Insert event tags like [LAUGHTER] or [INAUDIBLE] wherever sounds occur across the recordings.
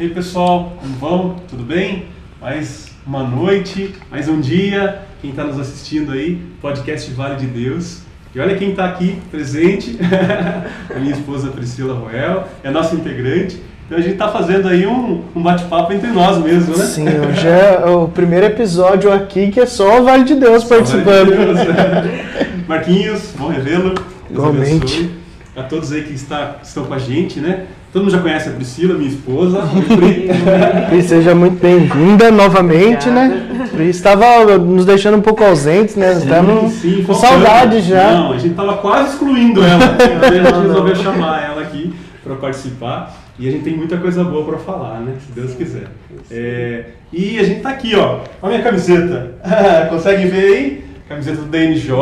E aí pessoal, como vão? Tudo bem? Mais uma noite, mais um dia. Quem está nos assistindo aí, podcast Vale de Deus. E olha quem está aqui presente, [LAUGHS] a minha esposa Priscila Roel, é nossa integrante. Então a gente está fazendo aí um, um bate-papo entre nós mesmo, né? Sim, hoje é o primeiro episódio aqui que é só o Vale de Deus participando. Vale de Deus, é. [LAUGHS] Marquinhos, bom revê-lo. Igualmente. A todos aí que está, estão com a gente, né? Todo mundo já conhece a Priscila, minha esposa. [LAUGHS] Pri, seja muito bem-vinda novamente, né? Pri estava nos deixando um pouco ausentes, né? Estamos com saudade já. Não, a gente estava quase excluindo ela. [LAUGHS] a gente resolveu chamar ela aqui para participar. E a gente tem muita coisa boa para falar, né? Se Deus quiser. É, e a gente está aqui, ó. Olha a minha camiseta. [LAUGHS] Conseguem ver aí? Camiseta do DNJ.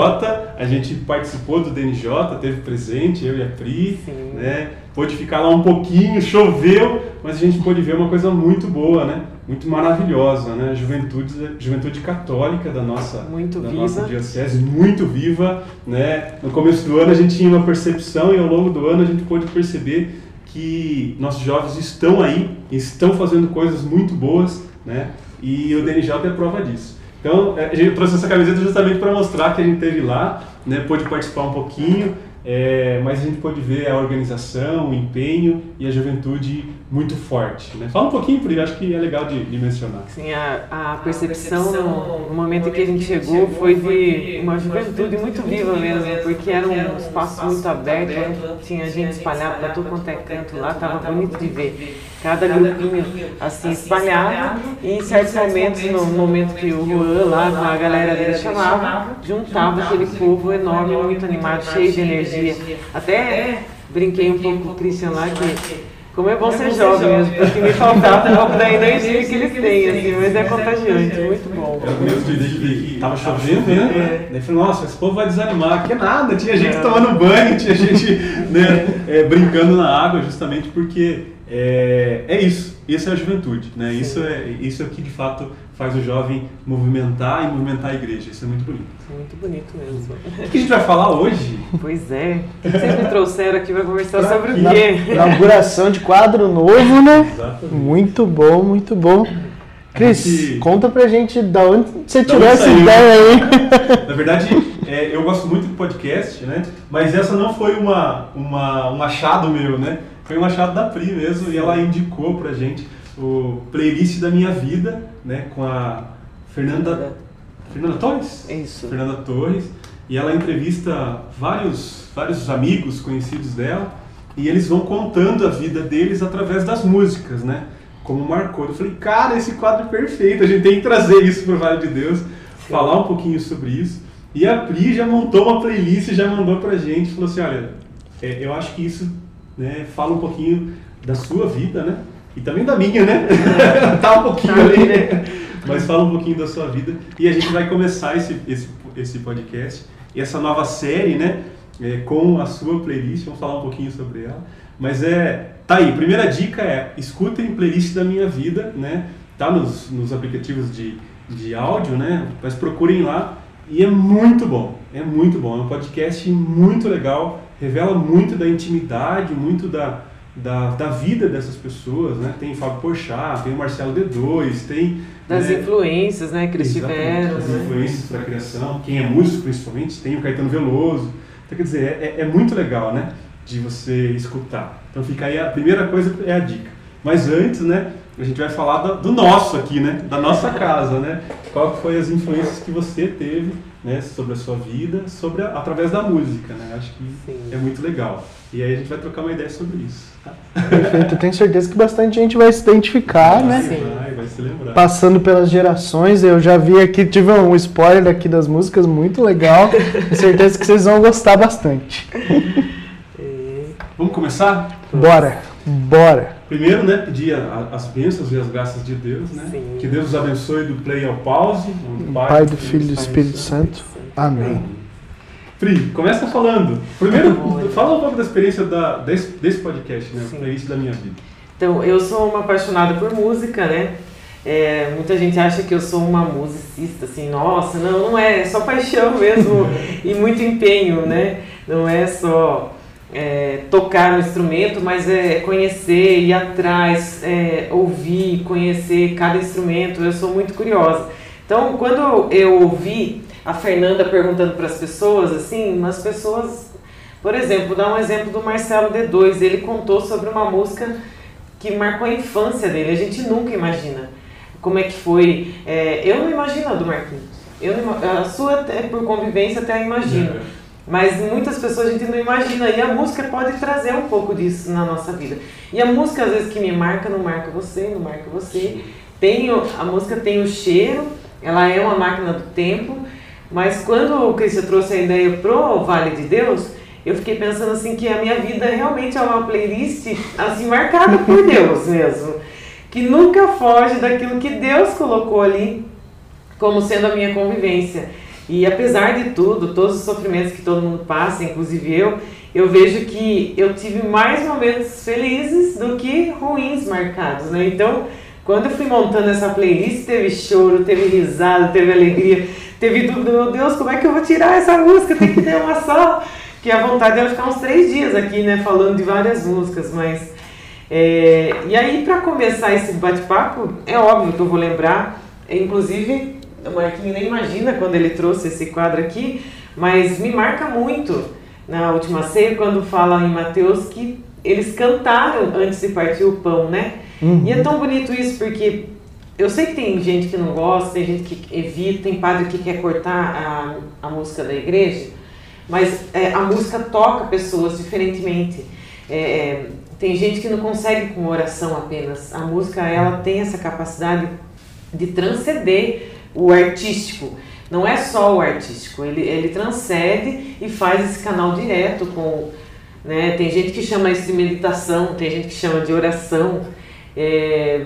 A gente participou do DNJ, teve presente, eu e a Pri. Sim. Né? Pôde ficar lá um pouquinho, choveu, mas a gente pôde ver uma coisa muito boa, né? Muito maravilhosa, né? Juventude, juventude católica da nossa, muito da viva. nossa diocese, muito viva, né? No começo do ano a gente tinha uma percepção e ao longo do ano a gente pôde perceber que nossos jovens estão aí, estão fazendo coisas muito boas, né? E o DNJ é prova disso. Então, é, a gente trouxe essa camiseta justamente para mostrar que a gente teve lá, né? Pôde participar um pouquinho, é, mas a gente pôde ver a organização, o empenho e a juventude muito forte. Né? Fala um pouquinho, porque acho que é legal de, de mencionar. Sim, a, a percepção no, no, momento em que a gente chegou foi de uma juventude muito viva mesmo, porque era um espaço muito aberto, tinha gente espalhada para tudo quanto é canto lá, estava bonito de ver cada grupinho assim espalhado e em certos momentos, no momento que o Juan lá com a galera dele chamava, juntava aquele povo enorme, muito animado, cheio de energia. Até brinquei um pouco com o Christian lá que como é bom ser jovem mesmo, porque me faltava [LAUGHS] um pouco da energia que eles têm, assim, mas é contagiante, muito bom. Eu mesmo que estava chovendo, né? É. Daí falei, nossa, esse povo vai desanimar. Que nada, tinha gente é. tomando banho, tinha gente [LAUGHS] né, é, brincando na água, justamente porque é, é isso, isso é a juventude, né? Isso é isso é o que de fato faz o jovem movimentar e movimentar a igreja. Isso é muito bonito. Muito bonito mesmo. O que a gente vai falar hoje? Pois é. Vocês me trouxeram aqui para conversar pra sobre o quê? Inauguração de quadro novo, né? Exatamente. Muito bom, muito bom. Cris, gente... conta pra gente da onde você tirou essa ideia aí. [LAUGHS] Na verdade, é, eu gosto muito do podcast, né? Mas essa não foi uma, uma, um achado meu, né? Foi um achado da Pri mesmo e ela indicou pra gente o playlist da minha vida, né, com a Fernanda Fernanda Torres? Isso. Fernanda Torres. E ela entrevista vários vários amigos conhecidos dela e eles vão contando a vida deles através das músicas, né? Como marcou. Eu falei, cara, esse quadro é perfeito, a gente tem que trazer isso para o Vale de Deus, Sim. falar um pouquinho sobre isso. E a Pri já montou uma playlist, já mandou pra gente, falou assim, olha, é, eu acho que isso né, fala um pouquinho da sua vida, né? E também da minha, né? [LAUGHS] tá um pouquinho tá ali, né? Mas fala um pouquinho da sua vida. E a gente vai começar esse, esse, esse podcast e essa nova série, né? É, com a sua playlist, vamos falar um pouquinho sobre ela. Mas é, tá aí, primeira dica é, escutem playlist da minha vida, né? Tá nos, nos aplicativos de, de áudio, né? Mas procurem lá e é muito bom, é muito bom. É um podcast muito legal, revela muito da intimidade, muito da, da, da vida dessas pessoas, né? Tem Fábio Porchat, tem o Marcelo D2, tem... Das né? influências, né, que eles tiveram. As né? influências para a criação, quem é músico principalmente, tem o Caetano Veloso. Então, quer dizer, é, é muito legal, né, de você escutar. Então fica aí, a primeira coisa é a dica. Mas antes, né, a gente vai falar do, do nosso aqui, né, da nossa casa, né? Qual foi as influências que você teve né, sobre a sua vida, sobre a, através da música, né? Acho que Sim. é muito legal. E aí a gente vai trocar uma ideia sobre isso. Tá? Perfeito, eu tenho certeza que bastante gente vai se identificar, vai, né? Vai, vai se lembrar. Passando pelas gerações, eu já vi aqui, tive um spoiler aqui das músicas, muito legal. Tenho certeza que vocês vão gostar bastante. [LAUGHS] Vamos começar? Bora, bora. Primeiro, né, pedir a, as bênçãos e as graças de Deus, né? Sim. Que Deus os abençoe do play ao pause. Do Pai, Pai do Filho e do Espírito Santo. Amém. Pri, começa falando. Primeiro, [LAUGHS] fala um pouco da experiência da, desse, desse podcast, né? Sim. Playlist da minha vida. Então, eu sou uma apaixonada por música, né? É, muita gente acha que eu sou uma musicista, assim, nossa, não, não é, é só paixão mesmo [LAUGHS] e muito empenho, né? Não é só é, tocar no instrumento, mas é conhecer, ir atrás, é, ouvir, conhecer cada instrumento. Eu sou muito curiosa. Então, quando eu ouvi a Fernanda perguntando para as pessoas, assim, as pessoas, por exemplo, dar um exemplo do Marcelo D2. Ele contou sobre uma música que marcou a infância dele. A gente nunca imagina como é que foi. É, eu não imagino a do Marquinhos. Eu não, a sua, é por convivência, até imagino. Mas muitas pessoas a gente não imagina. E a música pode trazer um pouco disso na nossa vida. E a música, às vezes, que me marca, não marca você, não marca você. Tem, a música tem o cheiro, ela é uma máquina do tempo. Mas quando o Cristo trouxe a ideia pro Vale de Deus, eu fiquei pensando assim que a minha vida realmente é uma playlist assim marcada por Deus mesmo, que nunca foge daquilo que Deus colocou ali como sendo a minha convivência. E apesar de tudo, todos os sofrimentos que todo mundo passa, inclusive eu, eu vejo que eu tive mais momentos felizes do que ruins marcados, né? Então, quando eu fui montando essa playlist, teve choro, teve risada, teve alegria, teve dúvida, meu Deus, como é que eu vou tirar essa música? Tem que ter uma só. Que a vontade era ficar uns três dias aqui, né, falando de várias músicas, mas... É, e aí, para começar esse bate-papo, é óbvio que eu vou lembrar, inclusive o Marquinhos nem imagina quando ele trouxe esse quadro aqui, mas me marca muito na última ceia quando fala em Mateus que eles cantaram antes de partir o pão, né? Uhum. E é tão bonito isso porque eu sei que tem gente que não gosta, tem gente que evita, tem padre que quer cortar a, a música da igreja, mas é, a música toca pessoas diferentemente. É, é tem gente que não consegue com oração apenas. A música ela tem essa capacidade de transcender o artístico. Não é só o artístico, ele, ele transcende e faz esse canal direto com. Né? Tem gente que chama isso de meditação, tem gente que chama de oração. É,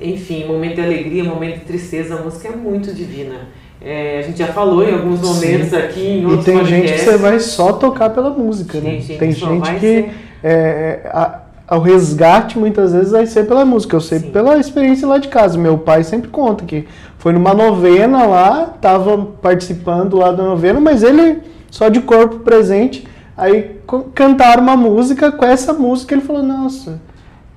enfim, momento de alegria, momento de tristeza, a música é muito divina. É, a gente já falou em alguns momentos Sim. aqui, em outros E tem podcasts. gente que você vai só tocar pela música, né? Gente, tem gente que é, a, o resgate muitas vezes vai ser pela música. Eu sei Sim. pela experiência lá de casa. Meu pai sempre conta que foi numa novena lá, estava participando lá da novena, mas ele só de corpo presente. Aí cantaram uma música, com essa música ele falou: Nossa,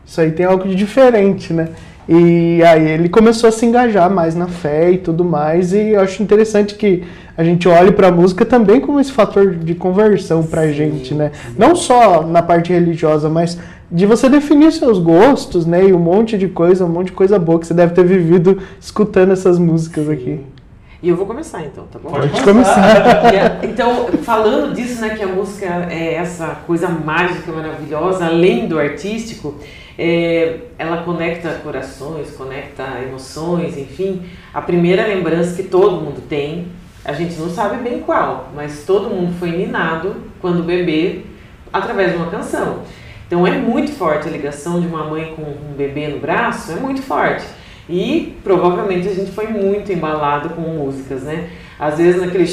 isso aí tem algo de diferente, né? E aí ele começou a se engajar mais na fé e tudo mais. E eu acho interessante que a gente olhe para a música também como esse fator de conversão para a gente, né? Não só na parte religiosa, mas de você definir seus gostos, né? E um monte de coisa, um monte de coisa boa que você deve ter vivido escutando essas músicas aqui. E eu vou começar então, tá bom? Pode começar. [LAUGHS] então, falando disso, né, que a música é essa coisa mágica, maravilhosa, além do artístico, é, ela conecta corações, conecta emoções, enfim. A primeira lembrança que todo mundo tem, a gente não sabe bem qual, mas todo mundo foi minado quando bebê através de uma canção. Então é muito forte a ligação de uma mãe com um bebê no braço, é muito forte. E provavelmente a gente foi muito embalado com músicas, né? Às vezes naquele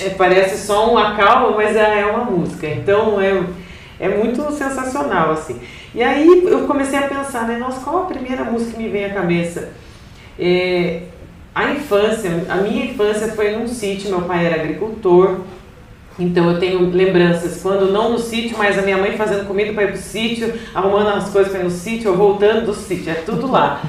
é, parece só uma calma, mas é, é uma música. Então é, é muito sensacional, assim. E aí eu comecei a pensar, né? Nossa, qual a primeira música que me vem à cabeça? É, a infância, a minha infância foi num sítio, meu pai era agricultor, então eu tenho lembranças, quando não no sítio, mas a minha mãe fazendo comida para ir para o sítio, arrumando as coisas para ir no sítio, ou voltando do sítio, é tudo lá.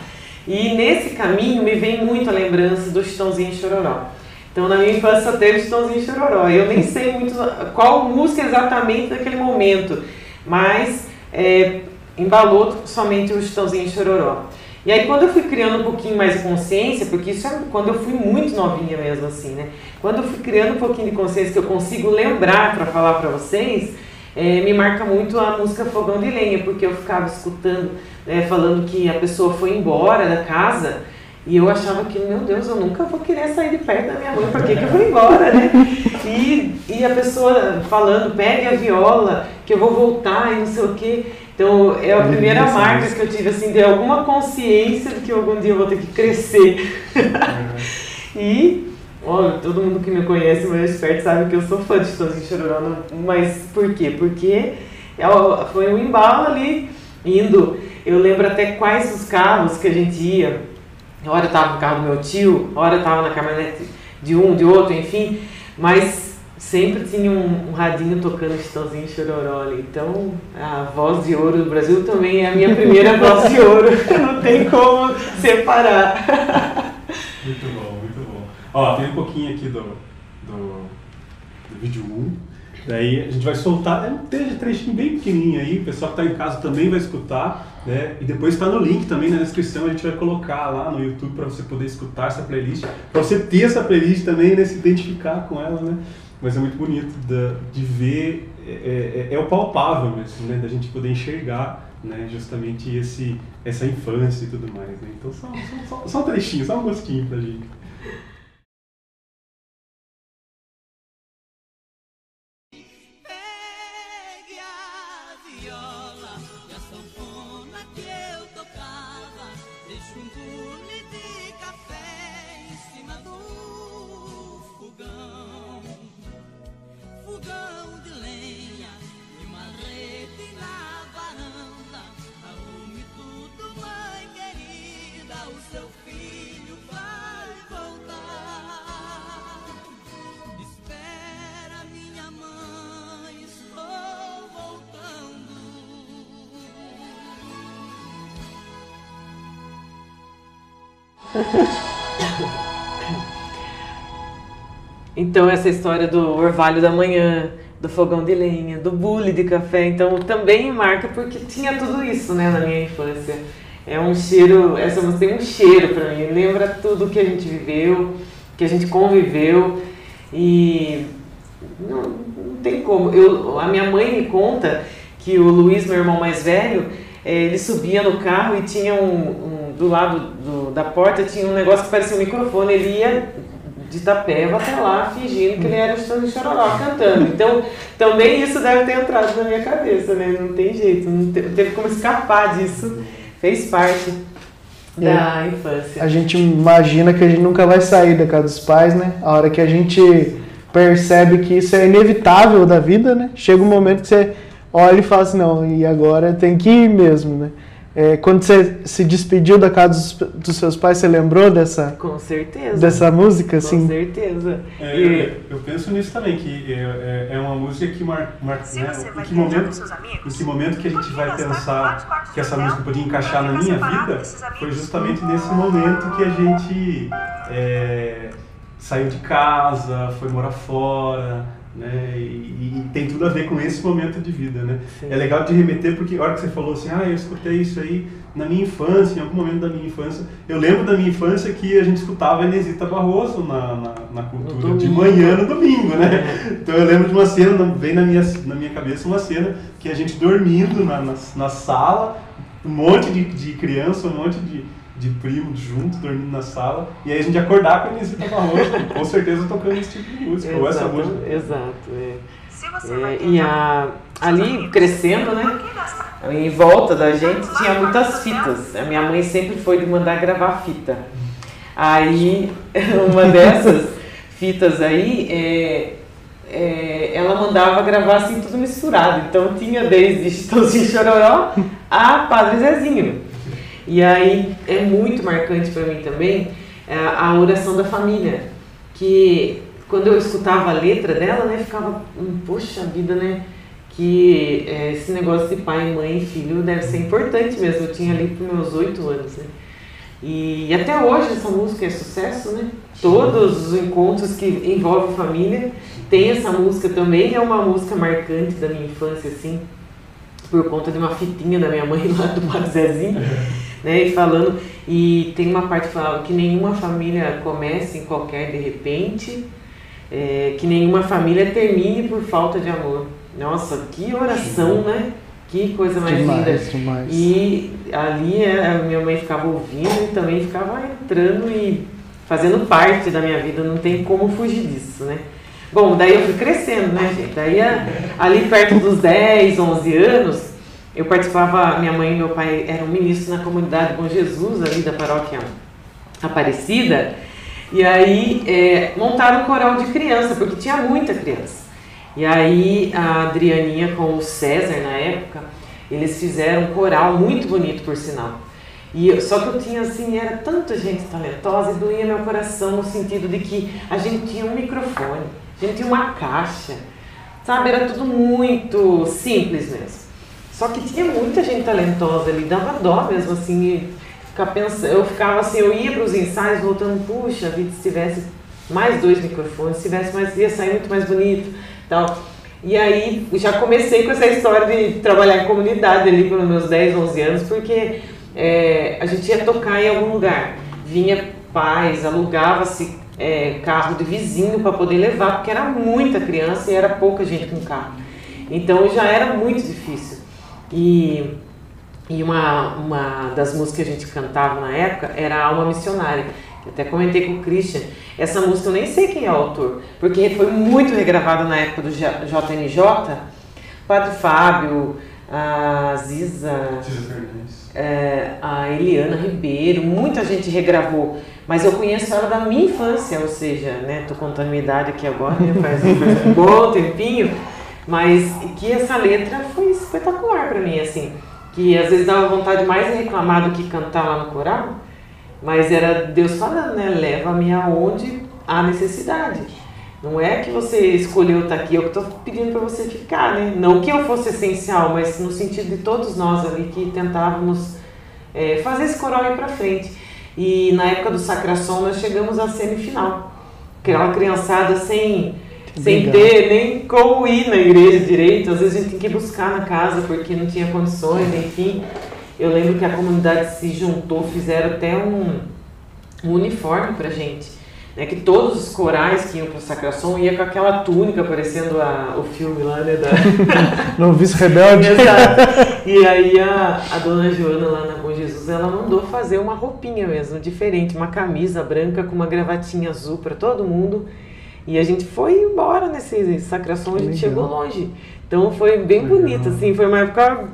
E nesse caminho me vem muito a lembrança do Chitãozinho Chororó. Então na minha infância teve Chitãozinho Chororó. Eu nem sei muito qual música exatamente naquele momento, mas é, embalou somente o Chitãozinho Chororó. E aí quando eu fui criando um pouquinho mais de consciência, porque isso é quando eu fui muito novinha mesmo assim, né? Quando eu fui criando um pouquinho de consciência que eu consigo lembrar para falar para vocês, é, me marca muito a música Fogão de Lenha, porque eu ficava escutando, é, falando que a pessoa foi embora da casa e eu achava que, meu Deus, eu nunca vou querer sair de perto da minha mãe, por que, que eu vou embora, né? E, e a pessoa falando, pegue a viola, que eu vou voltar e não sei o quê. Então, é a primeira marca que eu tive, assim, de alguma consciência de que algum dia eu vou ter que crescer. Uhum. [LAUGHS] e, todo mundo que me conhece, meu esperto, sabe que eu sou fã de Chitãozinho Chororó, mas por quê? Porque é foi um embalo ali, indo, eu lembro até quais os carros que a gente ia, a hora eu tava no carro do meu tio, a hora eu tava na caminhonete de um, de outro, enfim, mas sempre tinha um, um radinho tocando Chitãozinho Chororó ali. Então, a voz de ouro do Brasil também é a minha primeira [LAUGHS] voz de ouro. [LAUGHS] Não tem como separar. Muito bom, muito bom. Ó, tem um pouquinho aqui do, do, do vídeo 1. Daí a gente vai soltar, é um trechinho bem pequenininho aí, o pessoal que está em casa também vai escutar, né? E depois está no link também na descrição, a gente vai colocar lá no YouTube para você poder escutar essa playlist, para você ter essa playlist também, né? Se identificar com ela, né? Mas é muito bonito de, de ver, é, é, é, é, o palpável mesmo, né? Da gente poder enxergar né, justamente esse, essa infância e tudo mais. Né? Então só, só, só, só um trechinho, só um gostinho pra gente. Então, essa história do orvalho da manhã, do fogão de lenha, do bule de café, então também marca porque tinha tudo isso, né, na minha infância. É um cheiro, essa música tem um cheiro para mim, lembra tudo que a gente viveu, que a gente conviveu e não, não tem como. Eu, a minha mãe me conta que o Luiz, meu irmão mais velho, eh, ele subia no carro e tinha um, um do lado do, da porta tinha um negócio que parecia um microfone, ele ia de Itapeva até lá, fingindo que ele era o Chororó cantando. Então, também isso deve ter entrado na minha cabeça, né? Não tem jeito, não teve como escapar disso. Fez parte da é. infância. A gente imagina que a gente nunca vai sair da casa dos pais, né? A hora que a gente percebe que isso é inevitável da vida, né? Chega um momento que você olha e fala assim, não, e agora tem que ir mesmo, né? É, quando você se despediu da casa dos, dos, seus pais, você lembrou dessa? Com certeza. Dessa música, assim? Com certeza. É, e... eu, eu, penso nisso também, que é, é, é uma música que marca. Mar, né, em, que momento, em que momento que a gente vai pensar que essa música podia encaixar na minha vida, foi justamente nesse momento que a gente é, saiu de casa, foi morar fora né? E, e, tem tudo a ver com esse momento de vida, né? Sim. É legal de remeter porque a hora que você falou assim, ah, eu escutei isso aí na minha infância, em algum momento da minha infância. Eu lembro da minha infância que a gente escutava Enesita Barroso na, na, na cultura de manhã no domingo, né? É. Então eu lembro de uma cena, vem na minha, na minha cabeça uma cena que a gente dormindo na, na, na sala, um monte de, de criança, um monte de de primos juntos, dormindo na sala, e aí a gente acordar com a Inesita Barroso, [LAUGHS] com certeza tocando esse tipo de música, exato, ou essa música. Exato, é. é e a, ali crescendo, né, em volta da gente tinha muitas fitas, a minha mãe sempre foi de mandar gravar fita. Aí, [LAUGHS] uma dessas fitas aí, é, é, ela mandava gravar assim tudo misturado, então tinha desde Chitãozinho Chororó a Padre Zezinho. E aí é muito marcante para mim também é, a oração da família, que quando eu escutava a letra dela, né, ficava, hum, poxa vida, né, que é, esse negócio de pai, mãe e filho deve ser importante mesmo. Eu tinha ali para meus oito anos, né. E até hoje essa música é sucesso, né? Todos os encontros que envolvem família tem essa música também. É uma música marcante da minha infância, assim, por conta de uma fitinha da minha mãe lá do Padre Zezinho [LAUGHS] né? E falando, e tem uma parte que falava que nenhuma família comece em qualquer de repente, é, que nenhuma família termine por falta de amor. Nossa, que oração, né? Que coisa mais demais, linda. Demais. E ali é, a minha mãe ficava ouvindo e também ficava entrando e fazendo parte da minha vida, não tem como fugir disso, né? Bom, daí eu fui crescendo, né, gente? Daí ali perto dos 10, 11 anos, eu participava, minha mãe e meu pai eram ministros na comunidade Bom Jesus, ali da paróquia Aparecida, e aí é, montaram um coral de criança, porque tinha muita criança. E aí a Adrianinha com o César, na época, eles fizeram um coral muito bonito, por sinal. E só que eu tinha assim, era tanta gente talentosa e doía meu coração no sentido de que a gente tinha um microfone, a gente tinha uma caixa, sabe? Era tudo muito simples mesmo. Só que tinha muita gente talentosa ali, dava dó mesmo assim, ficar pensando, eu ficava assim, eu ia para os ensaios voltando, puxa, vida se tivesse mais dois microfones, se tivesse mais, ia sair muito mais bonito, tal. E aí já comecei com essa história de trabalhar em comunidade ali pelos meus 10, 11 anos, porque é, a gente ia tocar em algum lugar. Vinha pais, alugava-se é, carro de vizinho para poder levar, porque era muita criança e era pouca gente com carro. Então já era muito difícil. E, e uma, uma das músicas que a gente cantava na época era Alma Missionária. Eu até comentei com o Christian. Essa música eu nem sei quem é o autor, porque foi muito regravada na época do JNJ. Padre Fábio, a Ziza, é, a Eliana Ribeiro, muita gente regravou, mas eu conheço ela da minha infância, ou seja, né, tô contando minha idade aqui agora, né, faz um [LAUGHS] bom tempinho, mas que essa letra foi espetacular para mim, assim, que às vezes dava vontade mais de reclamar do que cantar lá no coral, mas era Deus falando, né, leva-me aonde há necessidade. Não é que você escolheu estar aqui, eu estou pedindo para você ficar, né? Não que eu fosse essencial, mas no sentido de todos nós ali que tentávamos é, fazer esse coral ir para frente. E na época do Sacração nós chegamos à semifinal. Aquela criançada sem, sem ter nem como ir na igreja direito, às vezes a gente tem que buscar na casa porque não tinha condições, enfim. Eu lembro que a comunidade se juntou, fizeram até um, um uniforme para gente né, que todos os corais que iam para o Sacração iam com aquela túnica parecendo a, o filme lá, né? Da... [LAUGHS] Noviço Rebelde. Exato. E aí a, a dona Joana lá na Bom Jesus, ela mandou fazer uma roupinha mesmo, diferente, uma camisa branca com uma gravatinha azul para todo mundo. E a gente foi embora nesse Sacração, a gente chegou longe. Então foi bem Legal. bonito, assim, foi uma época...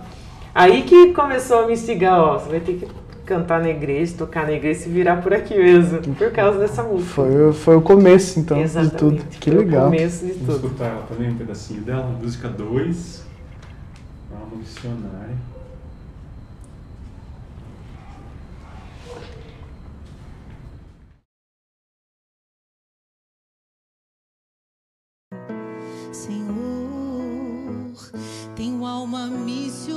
Aí que começou a me instigar, ó, você vai ter que cantar na igreja, tocar na igreja e se virar por aqui mesmo, por causa dessa música. Foi, foi o começo, então, Exatamente, de tudo. Que legal. o começo de Vamos tudo. escutar ela também, um pedacinho dela, música 2, Alma Missionária. Senhor, tenho alma missionária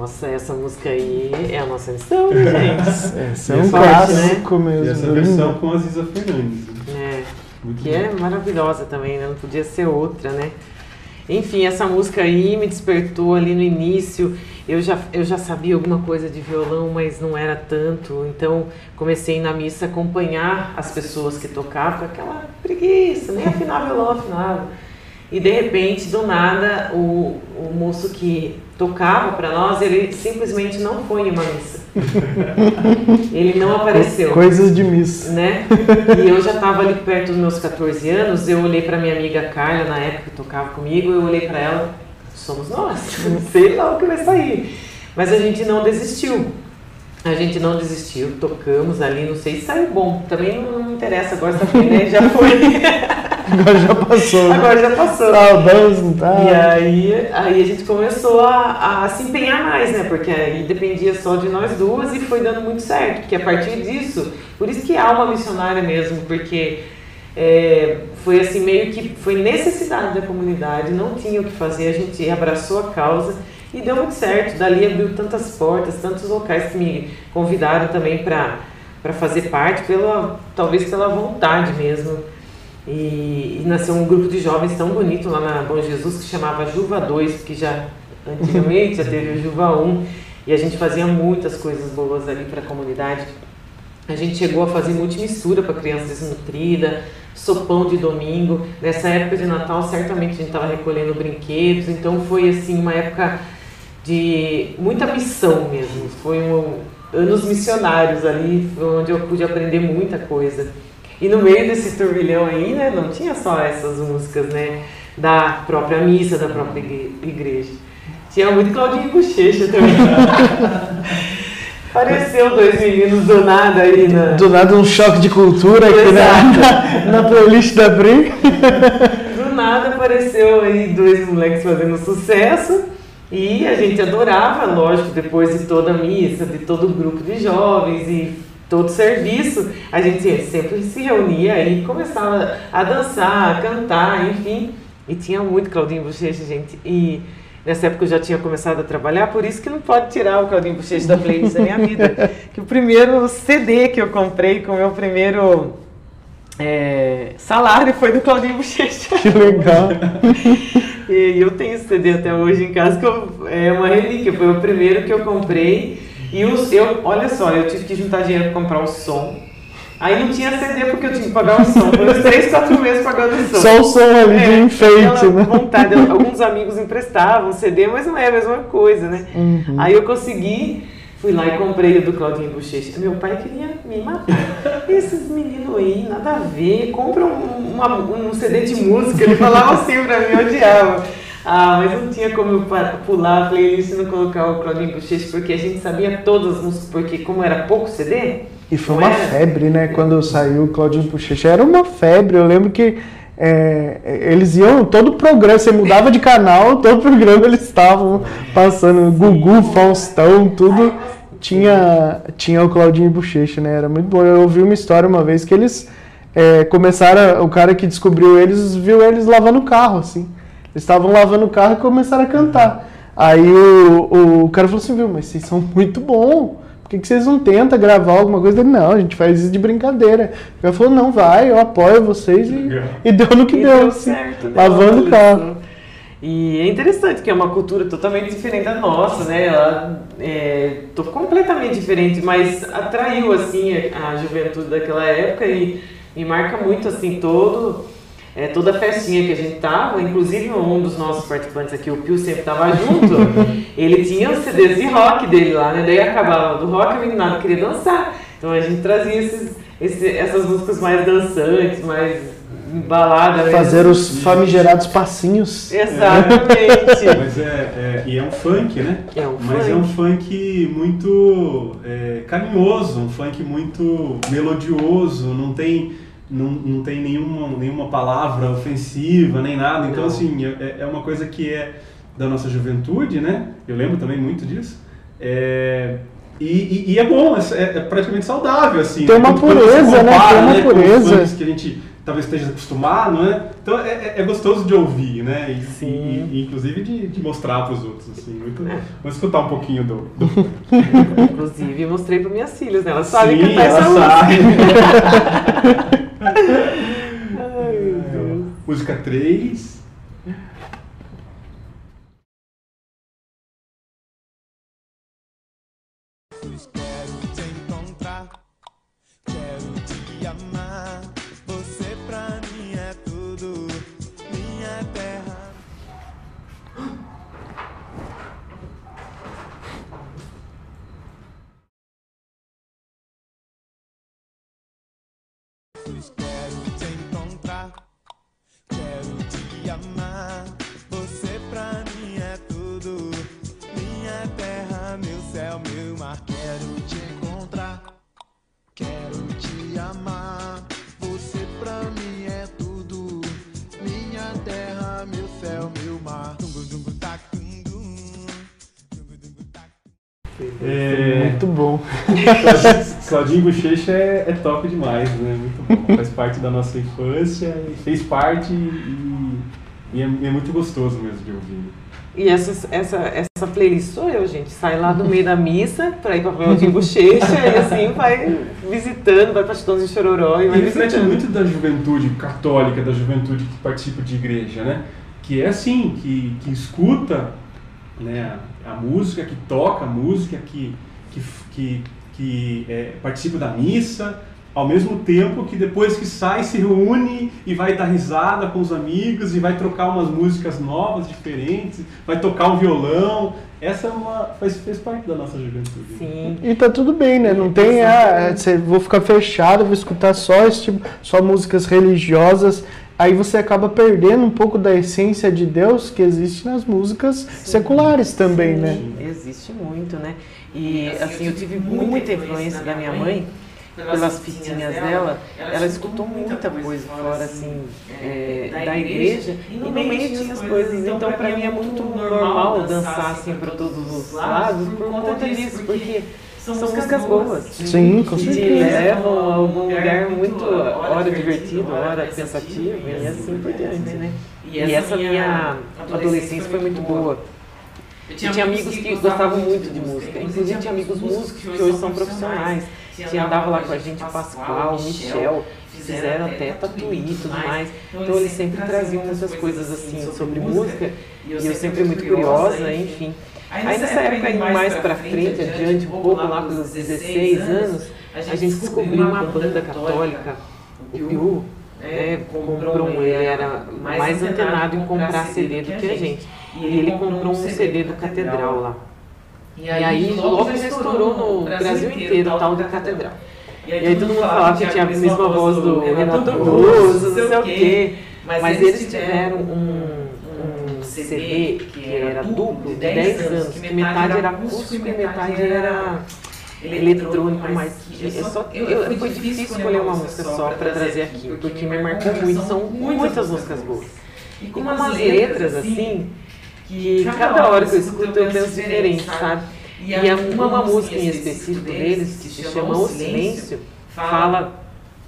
Nossa, essa música aí é a nossa missão, [LAUGHS] né, gente? Essa é um clássico né? mesmo. E essa versão com a Ziza Fernandes. É, Muito que bom. é maravilhosa também, né? Não podia ser outra, né? Enfim, essa música aí me despertou ali no início. Eu já, eu já sabia alguma coisa de violão, mas não era tanto. Então comecei na missa a acompanhar as pessoas que tocavam, aquela preguiça, nem afinar violão afinava. E de repente, do nada, o, o moço que tocava para nós, ele simplesmente não foi em uma missa. [LAUGHS] ele não apareceu. Coisas de missa. Né? E eu já estava ali perto dos meus 14 anos, eu olhei para minha amiga Carla, na época que tocava comigo, eu olhei para ela, somos nós, não [LAUGHS] sei lá o que vai sair. Mas a gente não desistiu. A gente não desistiu, tocamos ali, não sei se saiu bom. Também não, não interessa, agora essa né? [LAUGHS] já foi. Agora já passou. Né? Agora já passou. Saudades, não tá? E aí, aí a gente começou a, a se empenhar mais, né? Porque aí dependia só de nós duas e foi dando muito certo. Porque a partir disso, por isso que há uma missionária mesmo, porque é, foi assim meio que foi necessidade da comunidade, não tinha o que fazer, a gente abraçou a causa e deu muito certo. Dali abriu tantas portas, tantos locais que me convidaram também para para fazer parte, pela, talvez pela vontade mesmo E, e, nasceu um grupo de jovens tão bonito lá na Bom Jesus que chamava Juva 2, que já antigamente já teve o Juva 1, e a gente fazia muitas coisas boas ali para a comunidade. A gente chegou a fazer multimistura para criança desnutrida, sopão de domingo. Nessa época de Natal, certamente a gente estava recolhendo brinquedos, então foi assim uma época de muita missão mesmo. Foi um, anos missionários ali, onde eu pude aprender muita coisa. E no meio desse turbilhão aí, né, não tinha só essas músicas, né, da própria missa, da própria igreja. Tinha muito Claudinho Bochecha também. [LAUGHS] Apareceu dois meninos do nada aí na... Do nada um choque de cultura aqui na, na playlist da Bri. [LAUGHS] Do nada apareceu aí dois moleques fazendo sucesso. E a gente adorava, lógico, depois de toda a missa, de todo o grupo de jovens e todo serviço, a gente sempre se reunia e começava a dançar, a cantar, enfim. E tinha muito Claudinho Bochecha, gente. E Nessa época eu já tinha começado a trabalhar, por isso que não pode tirar o Claudinho Bochecha da playlist da minha vida. [LAUGHS] Que o primeiro CD que eu comprei com o meu primeiro é, salário foi do Claudinho Bochecha. Que legal! [LAUGHS] e eu tenho esse CD até hoje em casa, que eu, é uma relíquia, foi o primeiro que eu comprei. E os, eu, olha só, eu tive que juntar dinheiro para comprar o som Aí não tinha CD porque eu tinha que pagar o som. Foi uns 3, 4 meses pagando o som. Só o som ali é, de enfeite, né? Vontade. [LAUGHS] Alguns amigos emprestavam CD, mas não é a mesma coisa, né? Uhum. Aí eu consegui, fui lá e comprei o do Claudinho Bochecha. Meu pai queria me matar. Esses meninos aí, nada a ver, compra um, uma, um CD de música. Ele falava assim pra mim, eu odiava. Ah, mas não tinha como eu pular a playlist e não colocar o Claudinho Bochecha, porque a gente sabia todas as músicas, porque como era pouco CD e foi uma febre, né? Quando saiu o Claudinho Puxecha. Era uma febre. Eu lembro que é, eles iam, todo o programa, você mudava de canal, todo o programa eles estavam passando. Gugu, Faustão, tudo. Tinha, tinha o Claudinho Bochecha, né? Era muito bom. Eu ouvi uma história uma vez que eles é, começaram, o cara que descobriu eles viu eles lavando o carro, assim. Eles estavam lavando o carro e começaram a cantar. Aí o, o cara falou assim, viu, mas vocês são muito bons que, que vocês não tentam gravar alguma coisa? Ele, não, a gente faz isso de brincadeira. Ela falou, não, vai, eu apoio vocês e, [LAUGHS] e deu no que e deu, deu assim, certo, lavando o carro. E é interessante que é uma cultura totalmente diferente da nossa, né? Ela é tô completamente diferente, mas atraiu assim a, a juventude daquela época e, e marca muito assim todo é, toda a festinha que a gente tava, inclusive um dos nossos participantes aqui, o Pio sempre tava junto, [LAUGHS] ele tinha os CDs de rock dele lá, né? Daí acabava do rock, a meninada queria dançar. Então a gente trazia esses, esses, essas músicas mais dançantes, mais balada. Fazer os famigerados passinhos. Exatamente. É. [LAUGHS] Mas é, é, e é um funk, né? É um Mas funk. é um funk muito é, carinhoso, um funk muito melodioso, não tem não, não tem nenhuma, nenhuma palavra ofensiva, nem nada. Então, não. assim, é, é uma coisa que é da nossa juventude, né? Eu lembro também muito disso. É, e, e, e, é bom, é, é, praticamente saudável, assim. Tem uma pureza, né? Tem uma né, pureza. que a gente talvez esteja acostumado, né? Então é, é, é gostoso de ouvir, né? E, Sim. E, inclusive de, de mostrar para os outros, assim. Muito, é. [LAUGHS] Vamos escutar um pouquinho do. do... inclusive, mostrei para minhas filhas, né? Elas sabem Sim, cantar essa música. [LAUGHS] Ai, Deus. Música 3. [LAUGHS] Claudinho Bochecha é, é top demais, né? Muito bom. Faz parte da nossa infância e fez parte e, e, é, é, muito gostoso mesmo de ouvir. E essa, essa, essa playlist sou eu, gente. Sai lá do meio da missa para ir para o de bochecha e assim vai visitando, vai para Chitãozinho de Chororó e vai e reflete muito da juventude católica, da juventude que participa de igreja, né? Que é assim, que, que escuta né, a, a música, que toca a música, que, que, que, que é, participa da missa, ao mesmo tempo que depois que sai se reúne e vai dar risada com os amigos e vai trocar umas músicas novas, diferentes, vai tocar um violão. Essa é uma faz, fez parte da nossa juventude. Sim. E tá tudo bem, né? Não tem ah, vou ficar fechado, vou escutar só esse tipo, só músicas religiosas. Aí você acaba perdendo um pouco da essência de Deus que existe nas músicas Sim. seculares também, Sim. né? Existe muito, né? E assim, eu tive muita influência da minha mãe pelas fitinhas dela, ela escutou muita coisa fora assim é, da igreja e no meio tinha as coisas. Então para mim é muito normal dançar assim para todos os lados por conta disso, porque são músicas boas. Sim, com certeza. Que levam a algum lugar muito hora divertido, hora pensativa e assim por diante, né? E essa minha adolescência foi muito boa. Eu tinha amigos que gostavam muito de música, inclusive tinha amigos músicos que hoje são profissionais que andava lá com a gente, Pascoal, Michel, fizeram até tatuí e tudo mais. Então eles sempre traziam muitas coisas assim sobre música e eu sempre muito curiosa, enfim. Aí nessa época, indo mais pra frente, adiante, um pouco lá pelos 16 anos, a gente descobriu uma banda católica, o Piu, né, comprou, ele era mais antenado em comprar CD do que a gente. E ele comprou um CD do Catedral lá. E aí, e aí logo estourou no Brasil inteiro o tal da catedral. E aí, todo mundo falava que tinha a mesma voz do Renato Russo, não sei o quê. Mas eles tiveram um, um CD que era duplo, de 10 anos, que metade era acústico e metade era eletrônico, mas é só, eu, foi difícil escolher uma música só para trazer aqui, porque me marcou muito, são muitas músicas boas. E com umas letras assim, que cada hora que eu escuto eu penso diferente, sabe? E, a, uma, uma música em específico deles, que se chama O Silêncio, fala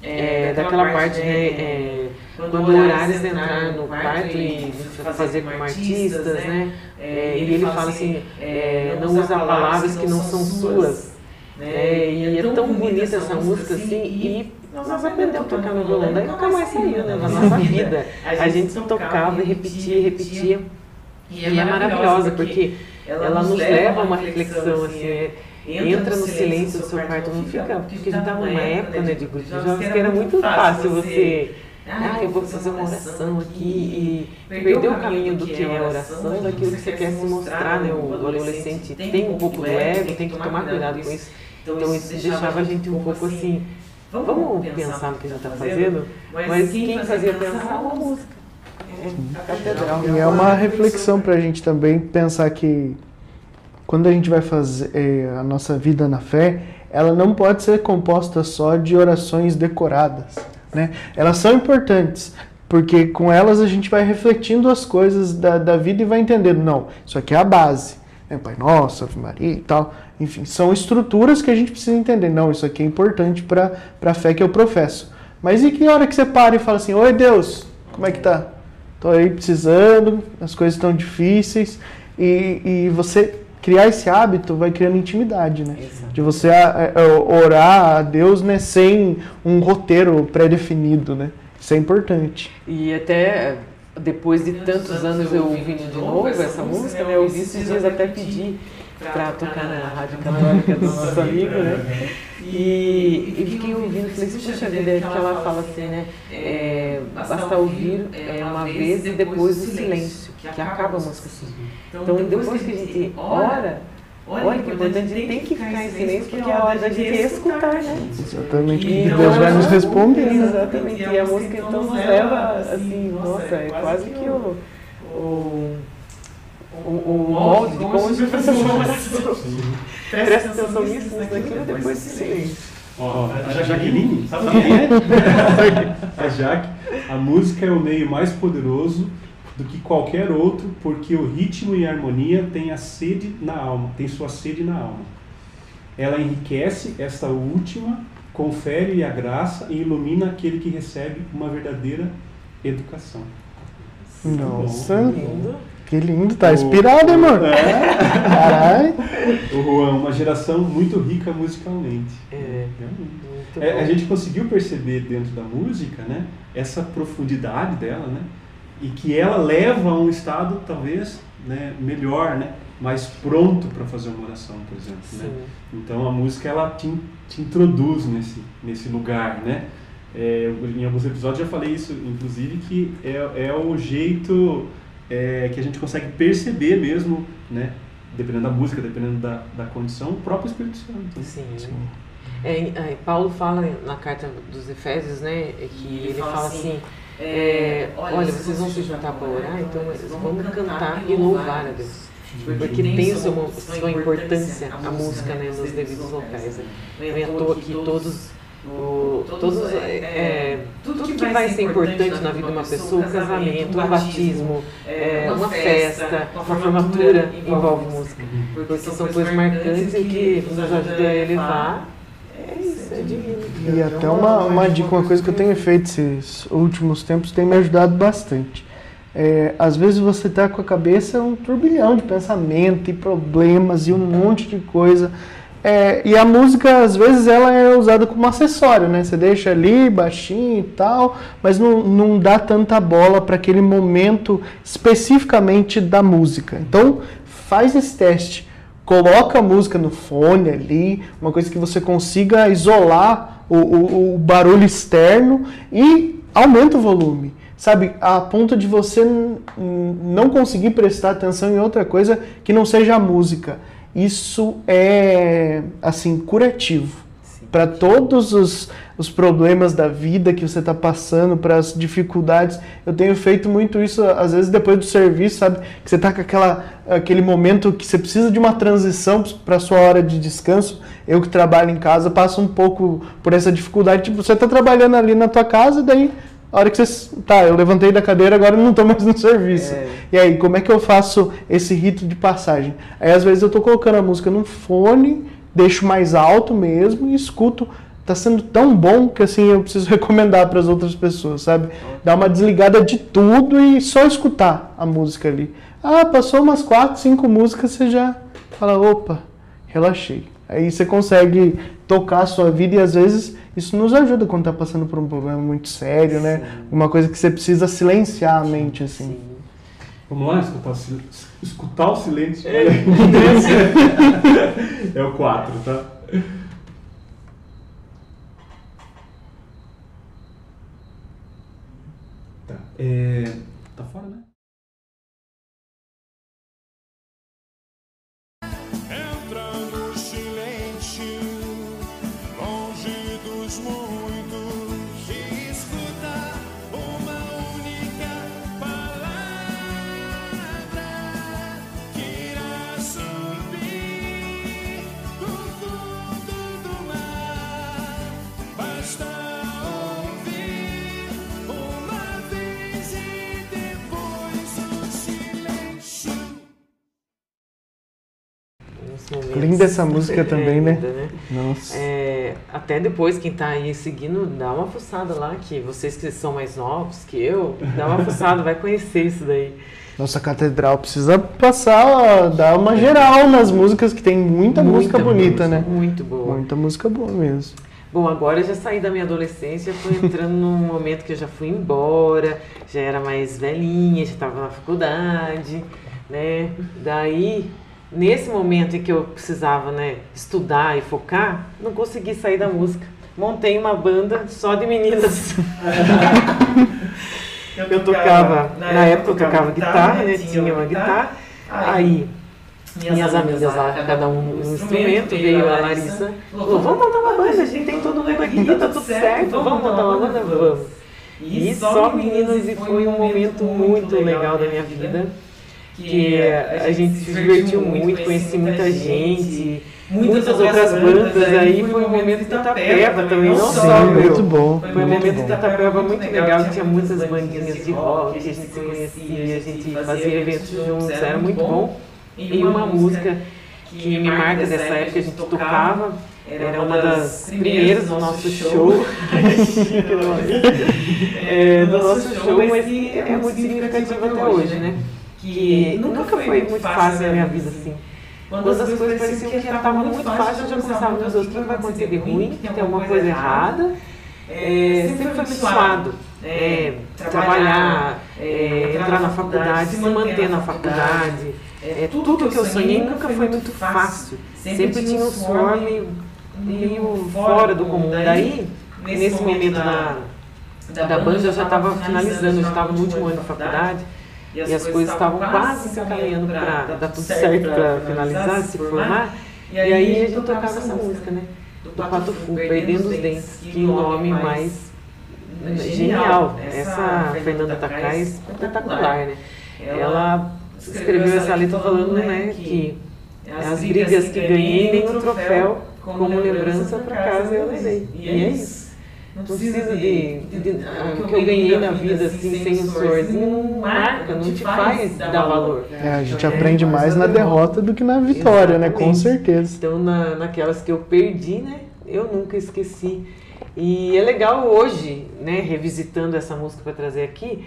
é, é daquela parte, né, é, é quando o Horários entrar no quarto e fazer como artistas, né, né é, e ele fala assim, é, não usa palavras que não são suas. Né, e é tão bonita essa música assim, e nós aprendemos a tocar no violão, daí nunca mais saiu né, na nossa vida. A gente tocava e repetia, repetia. E é, e é maravilhosa, porque ela, ela nos leva a uma reflexão, assim, é, entra no silêncio do seu quarto, não fica, porque a gente estava numa época, né, de grupo de jovens, que era muito fácil você, ah, eu vou fazer uma oração aqui e perder o caminho do que é a oração, daquilo que você quer se mostrar, né, o adolescente tem um pouco do ego, tem que tomar cuidado com isso, então isso deixava a gente um pouco assim, vamos pensar no que a gente está fazendo, mas quem fazia pensar uma música. E é uma reflexão para a gente também pensar que quando a gente vai fazer é, a nossa vida na fé, ela não pode ser composta só de orações decoradas. Né? Elas são importantes, porque com elas a gente vai refletindo as coisas da, da vida e vai entendendo, não, isso aqui é a base. Né? Pai Nosso, Ave Maria e tal. Enfim, são estruturas que a gente precisa entender. Não, isso aqui é importante para a fé que eu professo. Mas e que hora que você para e fala assim, Oi Deus, como é que tá? Estou aí precisando, as coisas estão difíceis e, e você criar esse hábito vai criando intimidade, né? Exato. De você a, a, orar a Deus né, sem um roteiro pré-definido, né? Isso é importante. E até depois de tantos anos eu ouvindo de novo essa música, né? Eu vi esses dias até pedir para tocar na Rádio Católica do nosso amigo, né? E, e fiquei ouvindo, falei assim, puxa vida, é que ela fala assim, né? É, basta ouvir é, uma vez e depois o silêncio, que acaba a música assim. Então depois que a gente ora, Olha que importante, a gente tem que ficar em silêncio porque é a hora da gente escutar, né? Exatamente. E Deus vai nos responder. Né? Exatamente. E a música então nos leva assim, nossa, é quase que o, o o, o molde de como a uma oração. Presta atenção nisso, nisso, naquilo, depois se silêncio. Ó, a Jaqueline, sabe [LAUGHS] quem é? a Jaque. A música é o meio mais poderoso do que qualquer outro, porque o ritmo e a harmonia têm a sede na alma, tem sua sede na alma. Ela enriquece esta última, confere a graça e ilumina aquele que recebe uma verdadeira educação. Nossa, lindo. Que lindo, tá inspirado, hein, mano? É. [LAUGHS] Caralho. O Juan, uma geração muito rica musicalmente. É. é a gente conseguiu perceber dentro da música, né? Essa profundidade dela, né? E que ela leva a um estado, talvez, né, melhor, né? mais pronto para fazer uma oração, por exemplo. Né? Então a música ela te, te introduz nesse, nesse lugar, né? É, em alguns episódios já falei isso, inclusive, que é, é o jeito é, que a gente consegue perceber mesmo, né? Dependendo da música, dependendo da, da condição, o próprio Espírito Santo. Né? Sim. Sim. É, Paulo fala na carta dos Efésios, né, que ele, ele fala assim, é, olha, vocês vão se juntar para orar, então vamos cantar e louvar a Deus. Porque tem sua, sua importância a música né, nos devidos locais. Né? Não é à toa que todos o, todos, é, é, tudo que vai ser importante na vida de uma pessoa, um casamento, um batismo, é, uma festa, uma formatura, envolve música. Porque são coisas marcantes e que nos ajuda a elevar. É isso, é divino. E até uma, uma dica, uma coisa que eu tenho feito esses últimos tempos tem me ajudado bastante. É, às vezes você está com a cabeça um turbilhão de pensamento e problemas e um monte de coisa. É, e a música, às vezes, ela é usada como acessório, né? Você deixa ali baixinho e tal, mas não, não dá tanta bola para aquele momento especificamente da música. Então, faz esse teste. Coloca a música no fone ali, uma coisa que você consiga isolar o, o, o barulho externo e aumenta o volume sabe, a ponto de você não conseguir prestar atenção em outra coisa que não seja a música. Isso é, assim, curativo para todos os, os problemas da vida que você está passando, para as dificuldades. Eu tenho feito muito isso, às vezes, depois do serviço, sabe? Que você está com aquela, aquele momento que você precisa de uma transição para sua hora de descanso. Eu que trabalho em casa passo um pouco por essa dificuldade. Tipo, você está trabalhando ali na tua casa, daí a hora que você. Tá, eu levantei da cadeira, agora não estou mais no serviço. É. E aí, como é que eu faço esse rito de passagem? Aí, às vezes, eu estou colocando a música no fone, deixo mais alto mesmo e escuto. Tá sendo tão bom que assim eu preciso [LAUGHS] recomendar para as outras pessoas, sabe? Dar uma desligada de tudo e só escutar a música ali. Ah, passou umas quatro, cinco músicas, você já fala, opa, relaxei. Aí você consegue tocar a sua vida e às vezes isso nos ajuda quando está passando por um problema muito sério, né? Sim. né? Uma coisa que você precisa silenciar a mente, assim. Sim. Vamos lá, escutar escutar o silêncio. É, [LAUGHS] é o 4, tá? Tá. É... Linda essa música é, também, né? Linda, né? Nossa. É, até depois, quem tá aí seguindo, dá uma fuçada lá, que vocês que são mais novos que eu, dá uma fuçada, vai conhecer isso daí. Nossa catedral precisa passar, ó, dar uma geral nas músicas, que tem muita, muita música bonita, música, né? Muito boa. Muita música boa mesmo. Bom, agora eu já saí da minha adolescência, fui entrando num [LAUGHS] momento que eu já fui embora, já era mais velhinha, já estava na faculdade, né? Daí nesse momento em que eu precisava né, estudar e focar, não consegui sair da música. Montei uma banda só de meninas. [LAUGHS] eu, eu tocava, na, na época eu tocava guitarra, né? Tinha uma guitarra. Aí minhas, minhas amigas lá, cada um um instrumento, veio a Larissa, falou, vamos montar uma banda, a gente tem todo mundo aqui, tá tudo certo, vamos montar uma banda, vamos. E só meninas, e foi um momento muito legal da minha vida que a gente se divertiu muito, conheci muita gente, muitas outras bandas aí. Foi um momento de Itapeva também, não só meu. Muito bom. Foi um momento de Itapeva muito legal, tinha muitas bandinhas de rock, a gente se conhecia, a gente fazia eventos juntos, era muito bom. E uma música que me marca dessa época, a gente tocava, era uma das primeiras do nosso show. [LAUGHS] [LAUGHS] é, do nosso show, mas é muito significativa até hoje, né? Que nunca foi muito fácil na minha vida, assim. Quando as coisas pareciam que estavam muito fáceis, eu já começava, meu Deus, o que vai acontecer de ruim? Tem alguma coisa errada? É, sempre foi suado. É, trabalhar, é, entrar na faculdade, se manter na faculdade. É, tudo que eu sonhei nunca foi muito fácil. Sempre tinha um suor meio, meio fora do comum. Daí, nesse momento da, da banda, eu já estava finalizando, eu estava no último ano da faculdade. E as, e as coisas estavam quase se encaminhando para dar tudo certo para finalizar, se formar. E aí a gente tocava essa música, né? Do Pato Fu, Perdendo os Dentes. Que nome mais genial. Essa Fernanda Takai é espetacular, né? Ela escreveu essa letra falando, né, que as brigas que ganhei nem o troféu como lembrança para casa eu levei. E é isso. Não precisa de, de, de, o que eu ganhei na vida assim, sem o sorzinho, não marca, não te faz dar valor. É, a gente aprende mais na derrota do que na vitória, Exatamente. né? Com certeza. Então, na, naquelas que eu perdi, né? Eu nunca esqueci. E é legal hoje, né, revisitando essa música para trazer aqui,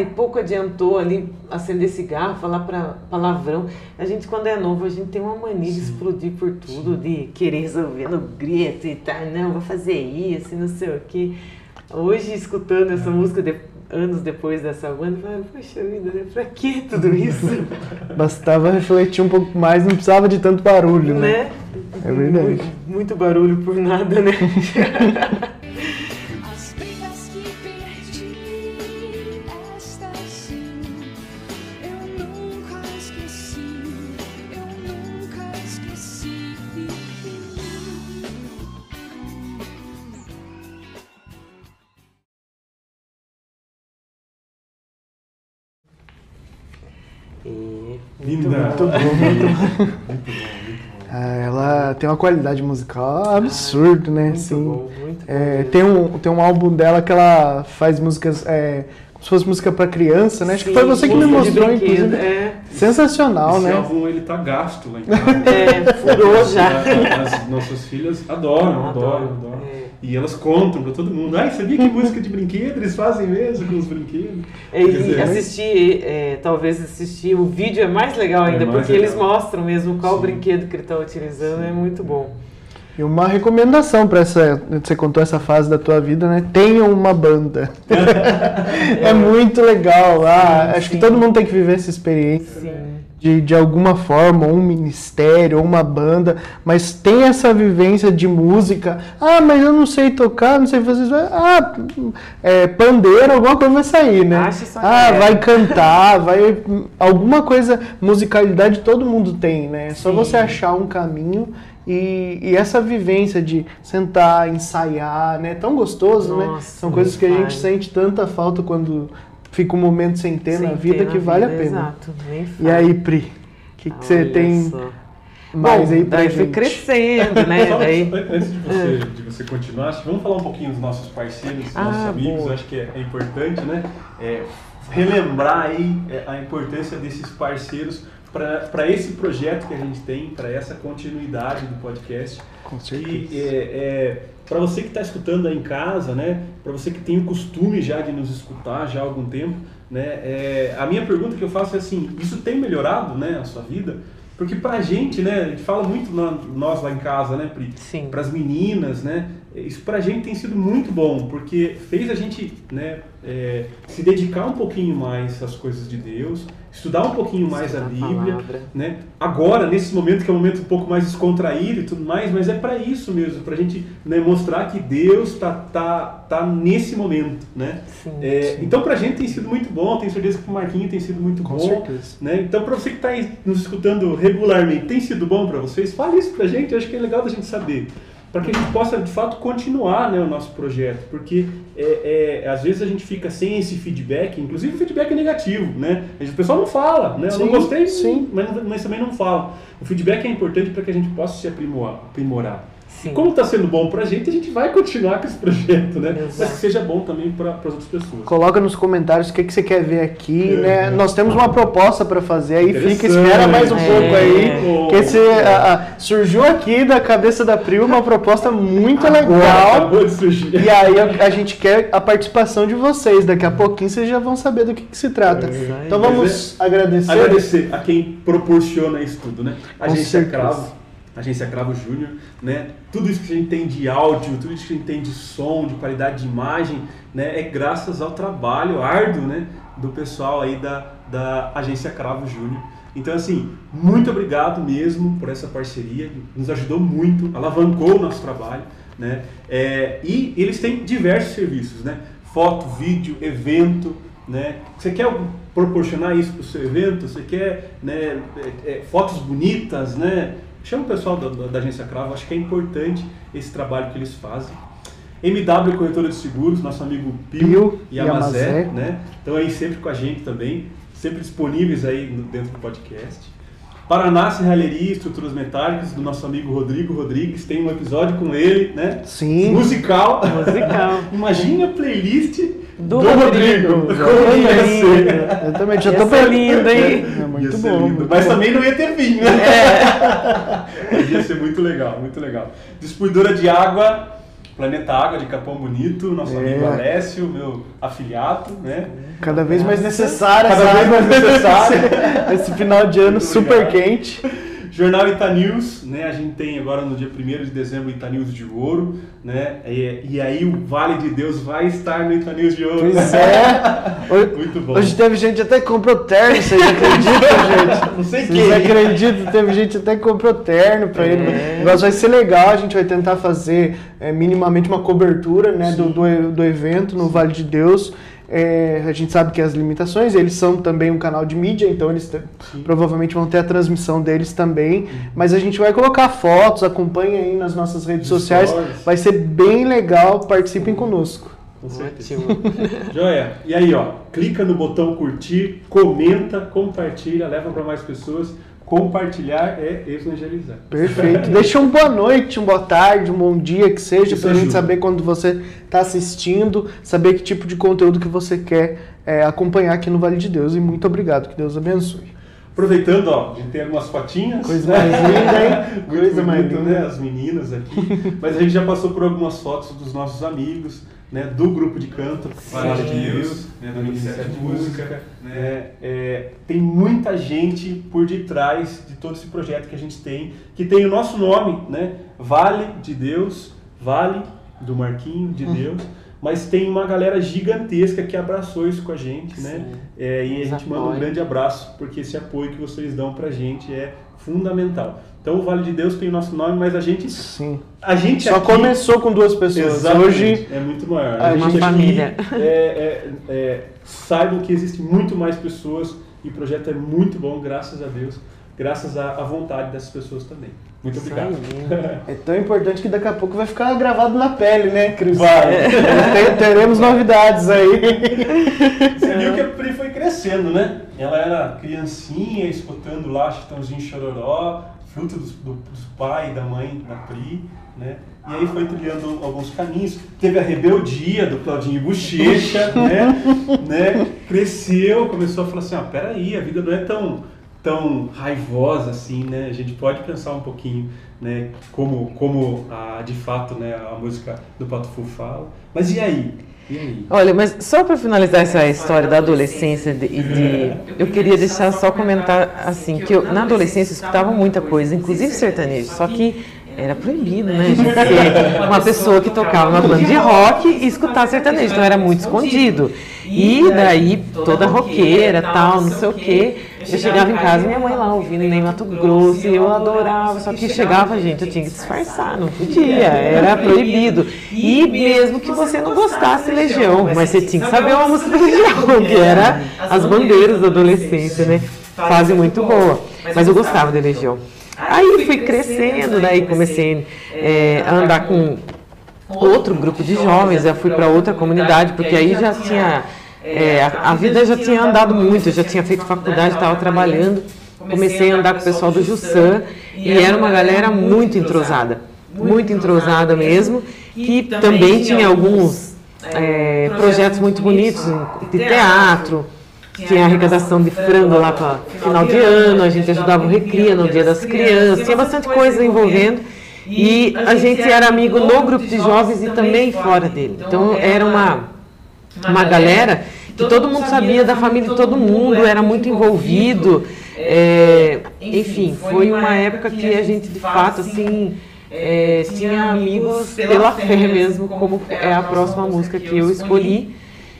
e pouco adiantou ali acender cigarro, falar pra, palavrão. A gente, quando é novo, a gente tem uma mania de explodir por tudo, de querer resolver no grito e tal. Não, vou fazer isso, não sei o quê. Hoje, escutando essa é. música, de, anos depois dessa banda, eu falei, poxa vida, né? pra que tudo isso? [LAUGHS] Bastava refletir um pouco mais, não precisava de tanto barulho, né? né? É verdade. Muito, muito barulho por nada, né? [LAUGHS] tem uma qualidade musical absurda, né? Muito assim, bom, muito é, bom. Tem, um, tem um álbum dela que ela faz músicas. É, como se fosse música para criança, né? Acho que foi você que me mostrou, inclusive. É. Sensacional, Esse né? Esse álbum, ele tá gasto lá em casa. É, furou já. As nossas filhas adoram, adoram, adoram. É. E elas contam para todo mundo. Ah, sabia que música de brinquedo eles fazem mesmo com os brinquedos? E, dizer, assistir, é, talvez assistir o vídeo é mais legal ainda, é mais porque legal. eles mostram mesmo qual Sim. brinquedo que ele está utilizando, Sim. é muito bom. E uma recomendação para essa, você contou essa fase da tua vida, né? Tenha uma banda. [LAUGHS] é muito legal. Ah, sim, acho sim. que todo mundo tem que viver essa experiência. Sim. De, de alguma forma, um ministério, uma banda, mas tem essa vivência de música. Ah, mas eu não sei tocar, não sei fazer isso. Ah, é, pandeiro, alguma coisa vai sair, né? Ah, é. vai cantar, [LAUGHS] vai. Alguma coisa, musicalidade todo mundo tem, né? É só você achar um caminho e, e, essa vivência de sentar, ensaiar, né? Tão gostoso, né? Nossa, né? São coisas que a gente sente tanta falta quando fica um momento sem ter sem na vida que vale a pena. Exato, E aí, Pri, o que, que você tem só. mais Bom, aí pra daí gente? foi crescendo, né? Daí... Antes de você, de você continuar, que vamos falar um pouquinho dos nossos parceiros, dos ah, nossos amigos, boa. acho que é, é importante, né? É, relembrar aí é, a importância desses parceiros para esse projeto que a gente tem, para essa continuidade do podcast. Com certeza. E é, é para você que está escutando aí em casa, né, para você que tem o costume já de nos escutar já há algum tempo, né, é, a minha pergunta que eu faço é assim, isso tem melhorado, né, a sua vida? Porque pra gente, né, a gente fala muito na, nós lá em casa, né, Pri? Sim. Pras meninas, né? Isso pra gente tem sido muito bom, porque fez a gente, né, é, se dedicar um pouquinho mais às coisas de Deus, estudar um pouquinho mais a Bíblia, né? Agora, nesse momento que é um momento um pouco mais descontraído e tudo mais, mas é para isso mesmo, para a gente né, mostrar que Deus tá, tá, tá nesse momento, né? Sim, é, sim. Então, para a gente tem sido muito bom, tenho certeza que o Marquinho tem sido muito Com bom, certeza. né? Então, para você que está nos escutando regularmente, tem sido bom para vocês? Fale isso para a gente, eu acho que é legal da gente saber para que a gente possa de fato continuar né, o nosso projeto, porque é, é, às vezes a gente fica sem esse feedback, inclusive o feedback é negativo, né? O pessoal não fala, né? Eu não gostei, sim, mas, mas também não fala. O feedback é importante para que a gente possa se aprimorar. aprimorar Sim. Como está sendo bom para a gente, a gente vai continuar com esse projeto, né? Exato. Mas que seja bom também para as outras pessoas. Coloca nos comentários o que, que você quer ver aqui, é. né? Nós temos uma proposta para fazer aí, fica, espera mais um é. pouco aí. Que esse, a, a, surgiu aqui da cabeça da Pri uma proposta muito Agora, legal. Acabou de surgir. E aí a, a, gente quer a participação de vocês. Daqui a pouquinho vocês já vão saber do que, que se trata. É. Então vamos agradecer. Agradecer a quem proporciona isso tudo, né? A gente é cravo agência Cravo Júnior, né? Tudo isso que a gente tem de áudio, tudo isso que a gente tem de som, de qualidade de imagem, né? É graças ao trabalho árduo, né? Do pessoal aí da, da agência Cravo Júnior. Então, assim, muito obrigado mesmo por essa parceria, nos ajudou muito, alavancou o nosso trabalho, né? É, e eles têm diversos serviços, né? Foto, vídeo, evento, né? Você quer proporcionar isso para o seu evento? Você quer né, é, é, fotos bonitas, né? Chama o pessoal da, da, agência Cravo, acho que é importante esse trabalho que eles fazem. MW Corretora de Seguros, nosso amigo Pio, e Amazé, né? Estão aí sempre com a gente também, sempre disponíveis aí no, dentro do podcast. Paraná Serralheria Estruturas Metálicas, do nosso amigo Rodrigo Rodrigues, tem um episódio com ele, né? Sim. Musical. Musical. [LAUGHS] Imagina a playlist do, do Rodrigo. Rodrigo. Eu também já tô ser lindo, hein? É muito bom. Muito Mas bom. também não ia ter vinho, né? É. [LAUGHS] ia ser muito legal, muito legal. Distribuidora de água, Planeta Água de Capão Bonito, nosso é. amigo Alessio, meu afiliado, né? Cada vez mais necessário, Cada vez mais necessário. Esse final de ano super quente. Jornal Ita News, né? A gente tem agora no dia 1 de dezembro Ita News de Ouro, né? E, e, aí o Vale de Deus vai estar no Ita News de Ouro. Pois é. [LAUGHS] Muito bom. Hoje teve gente até que comprou terno, vocês [LAUGHS] acreditam, gente? Não sei quem. Vocês acreditam? Teve gente até que comprou terno para é. ele. O negócio vai ser legal, a gente vai tentar fazer é, minimamente uma cobertura, né? Do, do, do evento no Vale de Deus. É, a gente sabe que as limitações, eles são também um canal de mídia, então eles provavelmente vão ter a transmissão deles também. Uhum. Mas a gente vai colocar fotos, acompanhe aí nas nossas redes sociais. Vai ser bem legal, participem uhum. conosco. Com certeza. [LAUGHS] Joia. E aí, ó, clica no botão curtir, comenta, compartilha, leva para mais pessoas. Compartilhar é evangelizar. Perfeito. Deixa um boa noite, um boa tarde, um bom dia que seja, para a gente saber quando você está assistindo, saber que tipo de conteúdo que você quer é, acompanhar aqui no Vale de Deus. E muito obrigado, que Deus abençoe. Aproveitando, ó, a gente tem algumas fotinhas. Coisa mais linda, hein? [LAUGHS] Coisa mais linda. Né? As meninas aqui. Mas a gente já passou por algumas fotos dos nossos amigos né, do grupo de canto Vale de Deus, né, do Ministério de Música. Né, é, tem muita gente por detrás de todo esse projeto que a gente tem, que tem o nosso nome, né, Vale de Deus, Vale do Marquinho de hum. Deus, mas tem uma galera gigantesca que abraçou isso com a gente, né? É, e a gente manda um grande abraço, porque esse apoio que vocês dão pra gente é fundamental. Então o Vale de Deus tem o nosso nome, mas a gente. Sim. A gente Só aqui, começou com duas pessoas. Exatamente, Hoje é muito maior. A, uma família. É, é, é, saibam que existem muito mais pessoas e o projeto é muito bom, graças a Deus, graças à, à vontade dessas pessoas também. Muito obrigado. [LAUGHS] É tão importante que daqui a pouco vai ficar gravado na pele, né, Cris? Vai. Teremos novidades aí. Você viu que a Pri foi crescendo, né? Ela era criancinha, escutando lá Chitãozinho Chororó, fruto dos, do, dos pai e da mãe da Pri, né? E aí foi trilhando alguns caminhos. Teve a rebeldia do Claudinho Bochecha, [LAUGHS] né? né? Cresceu, começou a falar assim, ah, peraí, a vida não é tão, tão raivosa assim, né? A gente pode pensar um pouquinho, né? Como, como a, de fato né, a música do Pato Fu fala. Mas e aí? Olha, mas só para finalizar essa história da adolescência e de, de, eu queria deixar só comentar assim que eu, na adolescência eu escutava muita coisa, inclusive sertanejo, só que era proibido, né, gente ser uma pessoa que tocava uma banda de rock e escutar sertanejo, então era muito escondido. E daí toda roqueira, tal, não sei o quê. Eu chegava em casa e minha mãe lá ouvindo nem Mato Grosso, e eu adorava, só que chegava, gente, eu tinha que disfarçar, não podia, era proibido. E mesmo que você não gostasse Legião, mas você tinha que saber uma música da Legião, que era as bandeiras da adolescência, né? Fase muito boa. Mas eu gostava de Legião. Aí fui crescendo, daí comecei é, a andar com outro grupo de jovens, já fui para outra comunidade, porque aí já tinha é, a, a, vida já tinha andado muito, já tinha feito faculdade, estava trabalhando. Comecei a andar com o pessoal do Jussan e era uma galera muito entrosada. muito entrosada mesmo, que também tinha alguns é, projetos muito bonitos de teatro, tinha arrecadação de frango lá para final de ano, a gente ajudava o Recria no Dia das Crianças, tinha bastante coisa envolvendo. E a gente era amigo no grupo de jovens e também fora dele. Então era uma, uma galera que todo mundo sabia da família de todo mundo, era muito envolvido. É, enfim, foi uma época que a gente de fato assim é, tinha amigos pela fé mesmo, como é a próxima música que eu escolhi,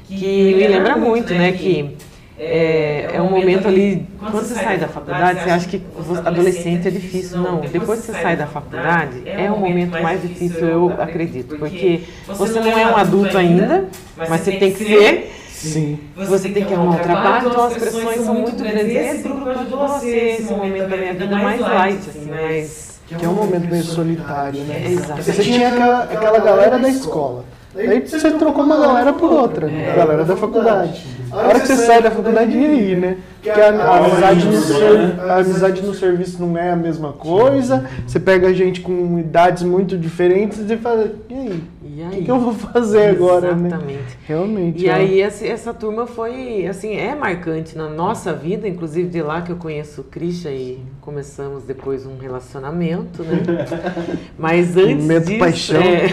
que me lembra muito, né? Que é, é um momento ali, quando você sai da faculdade, você acha que adolescente é difícil. Não, depois que você sai da faculdade, é o momento mais difícil, eu acredito, porque você não é um adulto ainda, mas você tem que ser. Sim. Você tem que arrumar um trabalho, então as pressões são muito grandes. Esse grupo ajudou a ser esse momento da minha vida mais light, assim, mais. Que é um momento meio solitário, né? Exato. Você tinha aquela, aquela galera da escola. Aí você trocou uma galera por outra, né? galera da faculdade. A hora que você sai da faculdade, e aí, né? Porque a, a, amizade no ser, a amizade no serviço não é a mesma coisa. Você pega gente com idades muito diferentes e fala, e aí? O que, que, eu vou fazer agora, né? Exatamente. Realmente. E aí essa, essa turma foi, assim, é marcante na nossa vida, inclusive de lá que eu conheço o Christian e começamos depois um relacionamento, né? [LAUGHS] Mas antes Momento disso... paixão. É...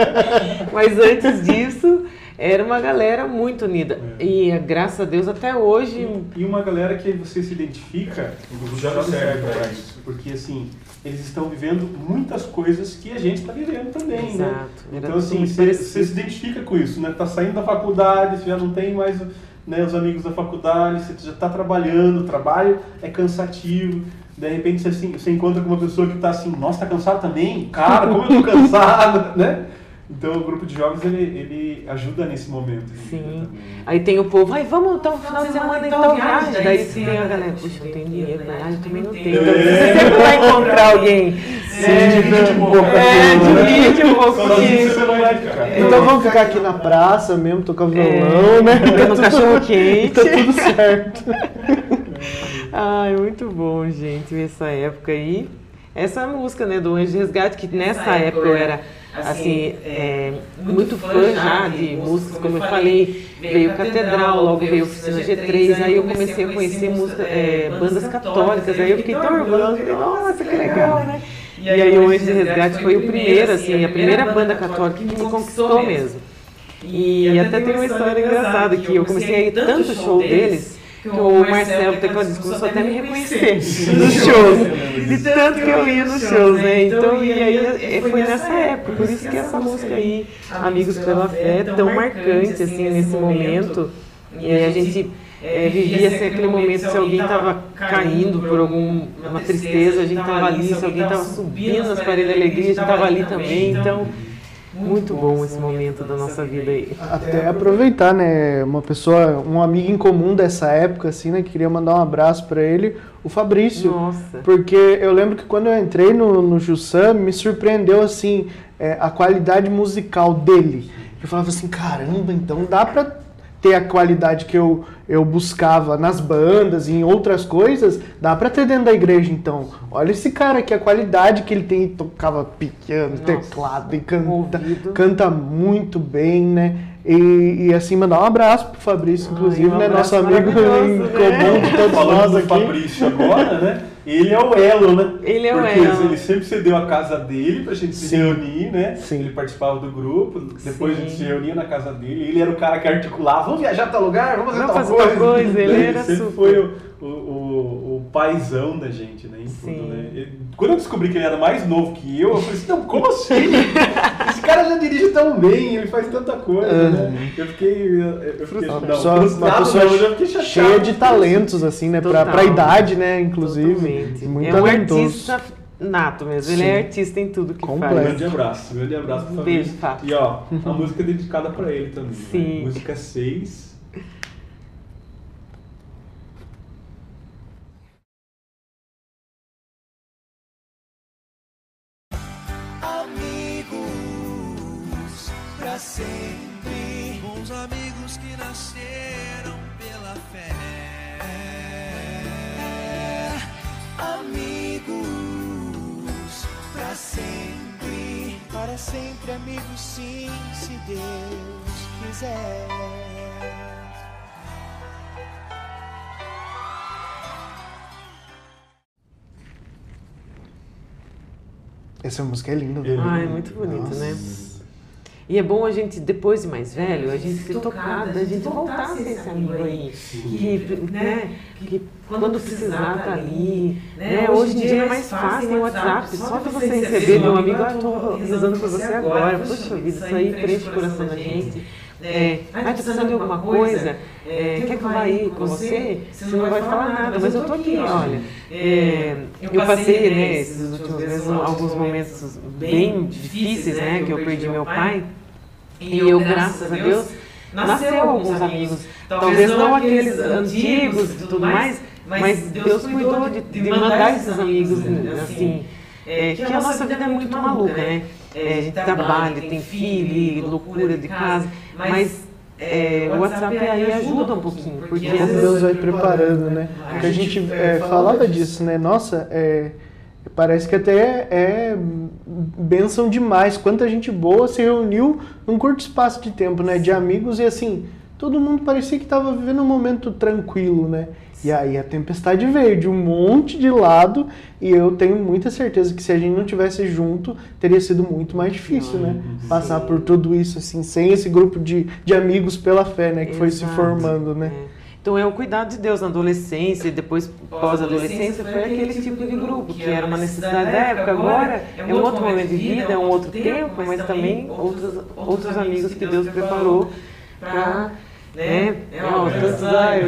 [LAUGHS] Mas antes disso era uma galera muito unida. É. E graças a Deus até hoje. E uma galera que você se identifica, já serve para isso. Porque assim, eles estão vivendo muitas coisas que a gente está vivendo também, né? Exato. né? Então assim, você, você se identifica com isso, né? Tá saindo da faculdade, você já não tem mais né, os amigos da faculdade, você já está trabalhando, o trabalho é cansativo. De repente você, assim, você encontra com uma pessoa que está assim, nossa, tá cansado também? Cara, como eu tô cansado, [LAUGHS] né? Então o grupo de jovens ele, ele ajuda nesse momento. Sim. Aí tem o povo, ai, vamos então no final de semana então viagem. Daí você tem a galera, puxa, não tem dinheiro, né? Ah, eu também não tenho. Então você sempre vai encontrar alguém. Sim, é, divide um pouco É, divide um pouco Então vamos ficar aqui na praça mesmo, tocar violão, é, né? Tendo cachorro [LAUGHS] quente. Tá tudo certo. Ai, muito bom, gente, essa época aí. Essa música, né, do Anjo de Resgate, que nessa época eu era assim, assim é, muito fã já de músicas, como eu falei, veio Catedral, logo veio Oficina G3, aí eu comecei a conhecer música, é, bandas católicas, aí eu fiquei tão orgulhosa, falei, nossa, que legal, né? E aí o Anjo de Resgate foi o primeiro, assim, a primeira banda católica que me conquistou mesmo. E até tem uma história engraçada, que eu comecei a ir tanto show deles, que o Marcelo, o tecladista, começou até me reconhecer nos shows. De tanto que eu ia nos shows, né? Então, e aí foi nessa época, por isso que essa música aí, Amigos pela Fé, é tão marcante, assim, nesse momento. E a gente é, vivia assim, aquele momento, se alguém estava caindo por alguma tristeza, a gente estava ali, se alguém estava subindo nas paredes da alegria, a gente estava ali também. Então, muito bom esse momento da nossa vida aí. Até aproveitar, né? Uma pessoa, um amigo em comum dessa época, assim, né? Queria mandar um abraço para ele, o Fabrício. Nossa. Porque eu lembro que quando eu entrei no, no Jussam, me surpreendeu, assim, é, a qualidade musical dele. Eu falava assim, caramba, então dá pra ter a qualidade que eu, eu buscava nas bandas e em outras coisas, dá pra ter dentro da igreja, então. Olha esse cara aqui, a qualidade que ele tem, tocava piano, Nossa, teclado e canta, canta muito bem, né? E, e, assim, mandar um abraço pro Fabrício, inclusive, Ai, um né? Nosso amigo em né? comum de todos nós aqui. Fabrício agora, né? Ele é o elo, né? Ele é o Porque elo. ele sempre cedeu a casa dele pra gente se reunir, né? Sim. Ele participava do grupo, depois Sim. a gente se reunia na casa dele. Ele era o cara que articulava, vamos viajar pra tal lugar, vamos fazer, vamos tal, fazer coisa. coisa. Ele, ele era sempre super. foi o, o, o, o paizão da gente, né? Em tudo, né? Ele, quando eu descobri que ele era mais novo que eu, eu falei assim, não, como assim? Esse cara já dirige tão bem, ele faz tanta coisa, uhum. né? Eu fiquei... Eu fiquei uma pessoa, uma pessoa não, cheia de talentos, assim, né? Pra, pra idade, né, inclusive. Totalmente. Muito é um talentoso. artista nato mesmo. Ele Sim. é artista em tudo que Completo. faz. Grande abraço, grande abraço Um Fabrício. beijo, Fábio. E ó, a música é dedicada pra ele também. Sim. Né? Música 6. Quiser. Essa música é linda, né? Ah, é muito bonito, né? E é bom a gente, depois de mais velho, a gente ser tocada, a gente voltar a ser esse amigo aí. Que, né, que quando precisar tá ali. Né? Hoje em dia é mais fácil, tem WhatsApp, só que você receber de um amigo, ah, estou rezando por você agora. Poxa vida, isso aí preenche o coração da gente. É, ah, tá precisando de alguma coisa? É, quer que eu vá aí com você? Você não vai falar nada, mas eu tô aqui, olha. É, eu passei, né, esses últimos meses, alguns momentos bem difíceis, né, que eu perdi meu pai. E eu, graças a Deus, nasceu alguns amigos. Talvez não aqueles antigos e tudo mais, mas Deus cuidou de, de mandar esses amigos, assim. É, que a nossa vida é muito maluca, né? É, a gente trabalha, tem filho, loucura de casa, mas é, o WhatsApp aí ajuda um pouquinho. Porque Deus vai preparando, né? Porque a gente é, falava disso, né? Nossa, é, parece que até é, é benção demais. Quanta gente boa se reuniu num curto espaço de tempo, né? De amigos e assim, todo mundo parecia que estava vivendo um momento tranquilo, né? E aí a tempestade veio de um monte de lado e eu tenho muita certeza que se a gente não tivesse junto, teria sido muito mais difícil, né? Passar por tudo isso, assim, sem esse grupo de, de amigos pela fé, né? Que Exato. foi se formando, né? É. Então é o cuidado de Deus na adolescência e depois pós-adolescência foi aquele tipo de grupo que era uma necessidade da época. Agora é um outro momento de vida, é um outro tempo, mas também outros, outros amigos que Deus preparou para né? É, todos, ai,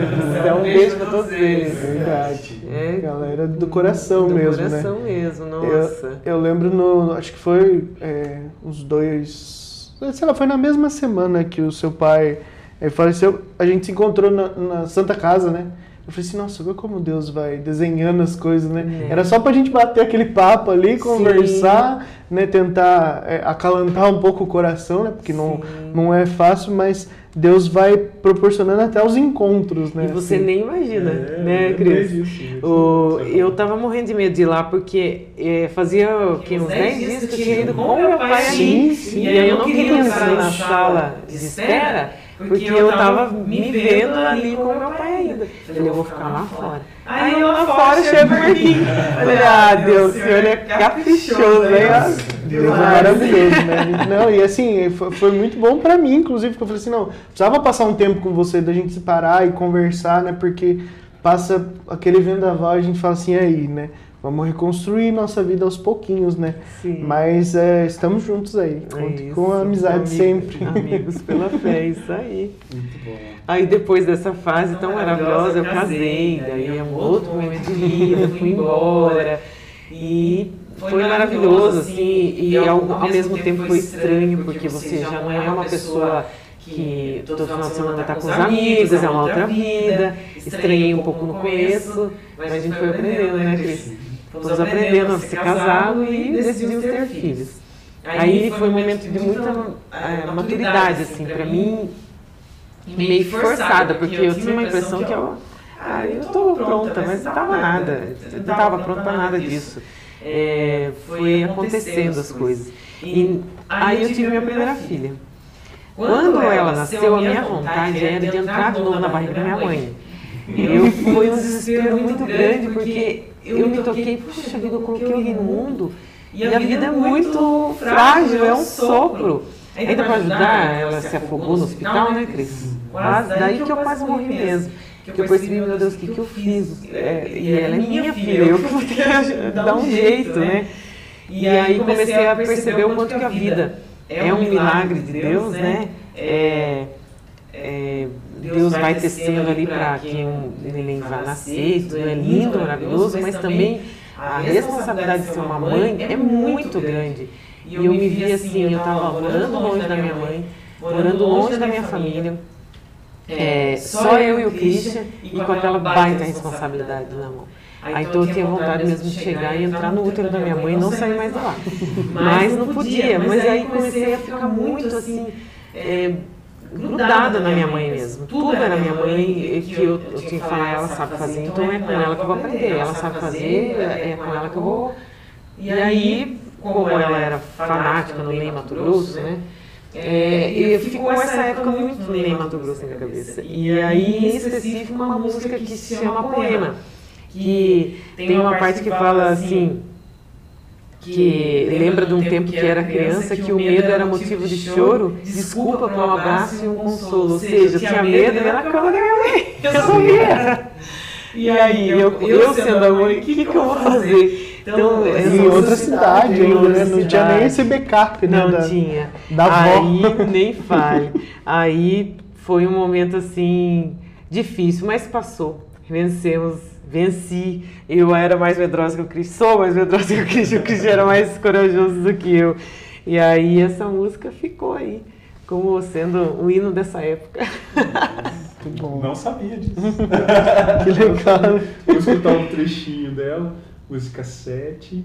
dá um beijo para todos eles. Verdade. É. Galera do coração do mesmo, coração né? mesmo, nossa. Eu, eu lembro no, acho que foi é, uns dois, sei lá, foi na mesma semana que o seu pai ele faleceu, a gente se encontrou na, na Santa Casa, né? Eu falei assim, nossa, vê como Deus vai desenhando as coisas, né? É. Era só pra gente bater aquele papo ali, conversar, Sim. né? Tentar é, acalantar um pouco o coração, né? Porque não, não é fácil, mas Deus vai proporcionando até os encontros, né? E você assim. nem imagina, é, né, Cris? O, eu tava morrendo de medo de ir lá, porque é, fazia que, uns 10 dias que eu tinha ido com meu pai ali. Sim, e aí eu não queria entrar na sala de espera porque eu tava me vendo ali com meu pai ainda. Falei, eu vou ficar lá fora. Aí eu lá fora chego por aqui. Falei, ah, Deus, o senhor é caprichoso, né? Deus é maravilhoso, né? Não, e assim, foi, muito bom pra mim, inclusive, porque eu falei assim, não, precisava passar um tempo com você, da gente se parar e conversar, né? Porque passa aquele vendaval, a gente fala assim, aí, né? Vamos reconstruir nossa vida aos pouquinhos, né? Sim. Mas é, estamos juntos aí. É com a amizade amigos, sempre. Amigos pela fé, isso aí. Muito bom. Aí depois dessa fase tão maravilhosa, eu casei, daí é um outro momento de vida, fui embora. [LAUGHS] E foi maravilhoso, assim, e ao, ao mesmo tempo foi estranho, porque você já não é uma pessoa que todo final de semana está com os amigos, é uma outra vida. Estranhei um pouco no começo, mas a gente foi aprendendo, né, Cris? Fomos aprendendo a ser casado e decidimos ter filhos. Aí foi um momento de muita é, maturidade, assim, para mim, meio forçada, porque eu tinha uma impressão que eu, ah, eu estou pronta, mas não estava nada, não estava pronta para nada disso. É, foi acontecendo as coisas. E aí eu tive minha primeira filha. Quando ela nasceu, a minha vontade era de entrar de novo na barriga da minha mãe. Eu foi um desespero muito grande, porque eu me toquei, puxa vida, eu coloquei alguém no mundo e a vida é muito frágil, é um sopro. Ainda para ajudar, ela se afogou no hospital, né, Cris? Quase, daí que eu quase morri mesmo. Que eu percebi, meu Deus, o que, que eu fiz? É, e ela é minha filha, eu que vou ter que [LAUGHS] dar um jeito, né? E aí comecei a perceber o quanto que a vida é um milagre de Deus, né? É, é, Deus vai tecendo ali para quem um neném vai nascer, isso é lindo, maravilhoso, mas também a responsabilidade de ser uma mãe é muito grande. E eu me vi assim, eu estava morando longe da minha mãe, morando longe da minha família, é, só eu e o Christian, e com aquela baita responsabilidade na mão. Aí então eu tinha vontade mesmo de chegar e entrar no útero da minha mãe e não sair mais de lá. Mas não podia, mas aí comecei a ficar muito assim, é, grudada na minha mãe mesmo. Tudo era minha mãe, que eu, eu tinha que falar, ela sabe fazer, então é com ela que eu vou aprender. Ela sabe fazer, é com ela que eu vou. E aí como ela era fanática no Ney Mato Grosso, né? É, e ficou essa época muito Ney Mato Grosso na minha cabeça. E aí, em específico, uma música que se chama Poema, que tem uma parte que fala assim, que lembra de um tempo que era criança, que o medo era motivo de choro, desculpa por um abraço e um consolo. Ou seja, eu tinha medo e na cama da minha mãe. Eu sabia. E aí, eu, eu sendo a mãe, o que, que eu vou fazer? Então, em outra cidade ainda, né? Não tinha nem esse backup, né? Não da, tinha. Da Aí, nem fale. [LAUGHS] Aí foi um momento, assim, difícil, mas passou. Vencemos, venci. Eu era mais medrosa que o Cris, sou mais medrosa que o Cris, o Cris era mais corajoso do que eu. E aí essa música ficou aí, como sendo o hino dessa época. Muito bom. Não sabia disso. [LAUGHS] que legal. Vou escutar um trechinho dela música 7.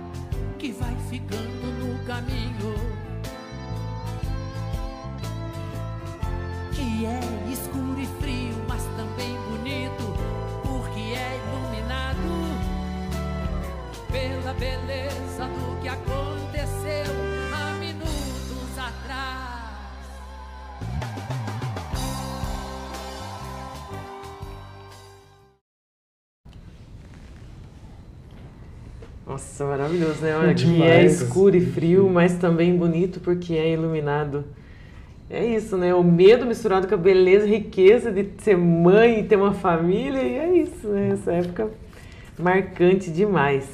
que vai ficando no caminho. Que é escuro e frio, mas também bonito, porque é iluminado pela beleza Nossa, maravilhoso, né? Olha, que é escuro e frio, mas também bonito porque é iluminado. É isso, né? O medo misturado com a beleza e riqueza de ser mãe e ter uma família, e é isso, né? Essa época marcante demais.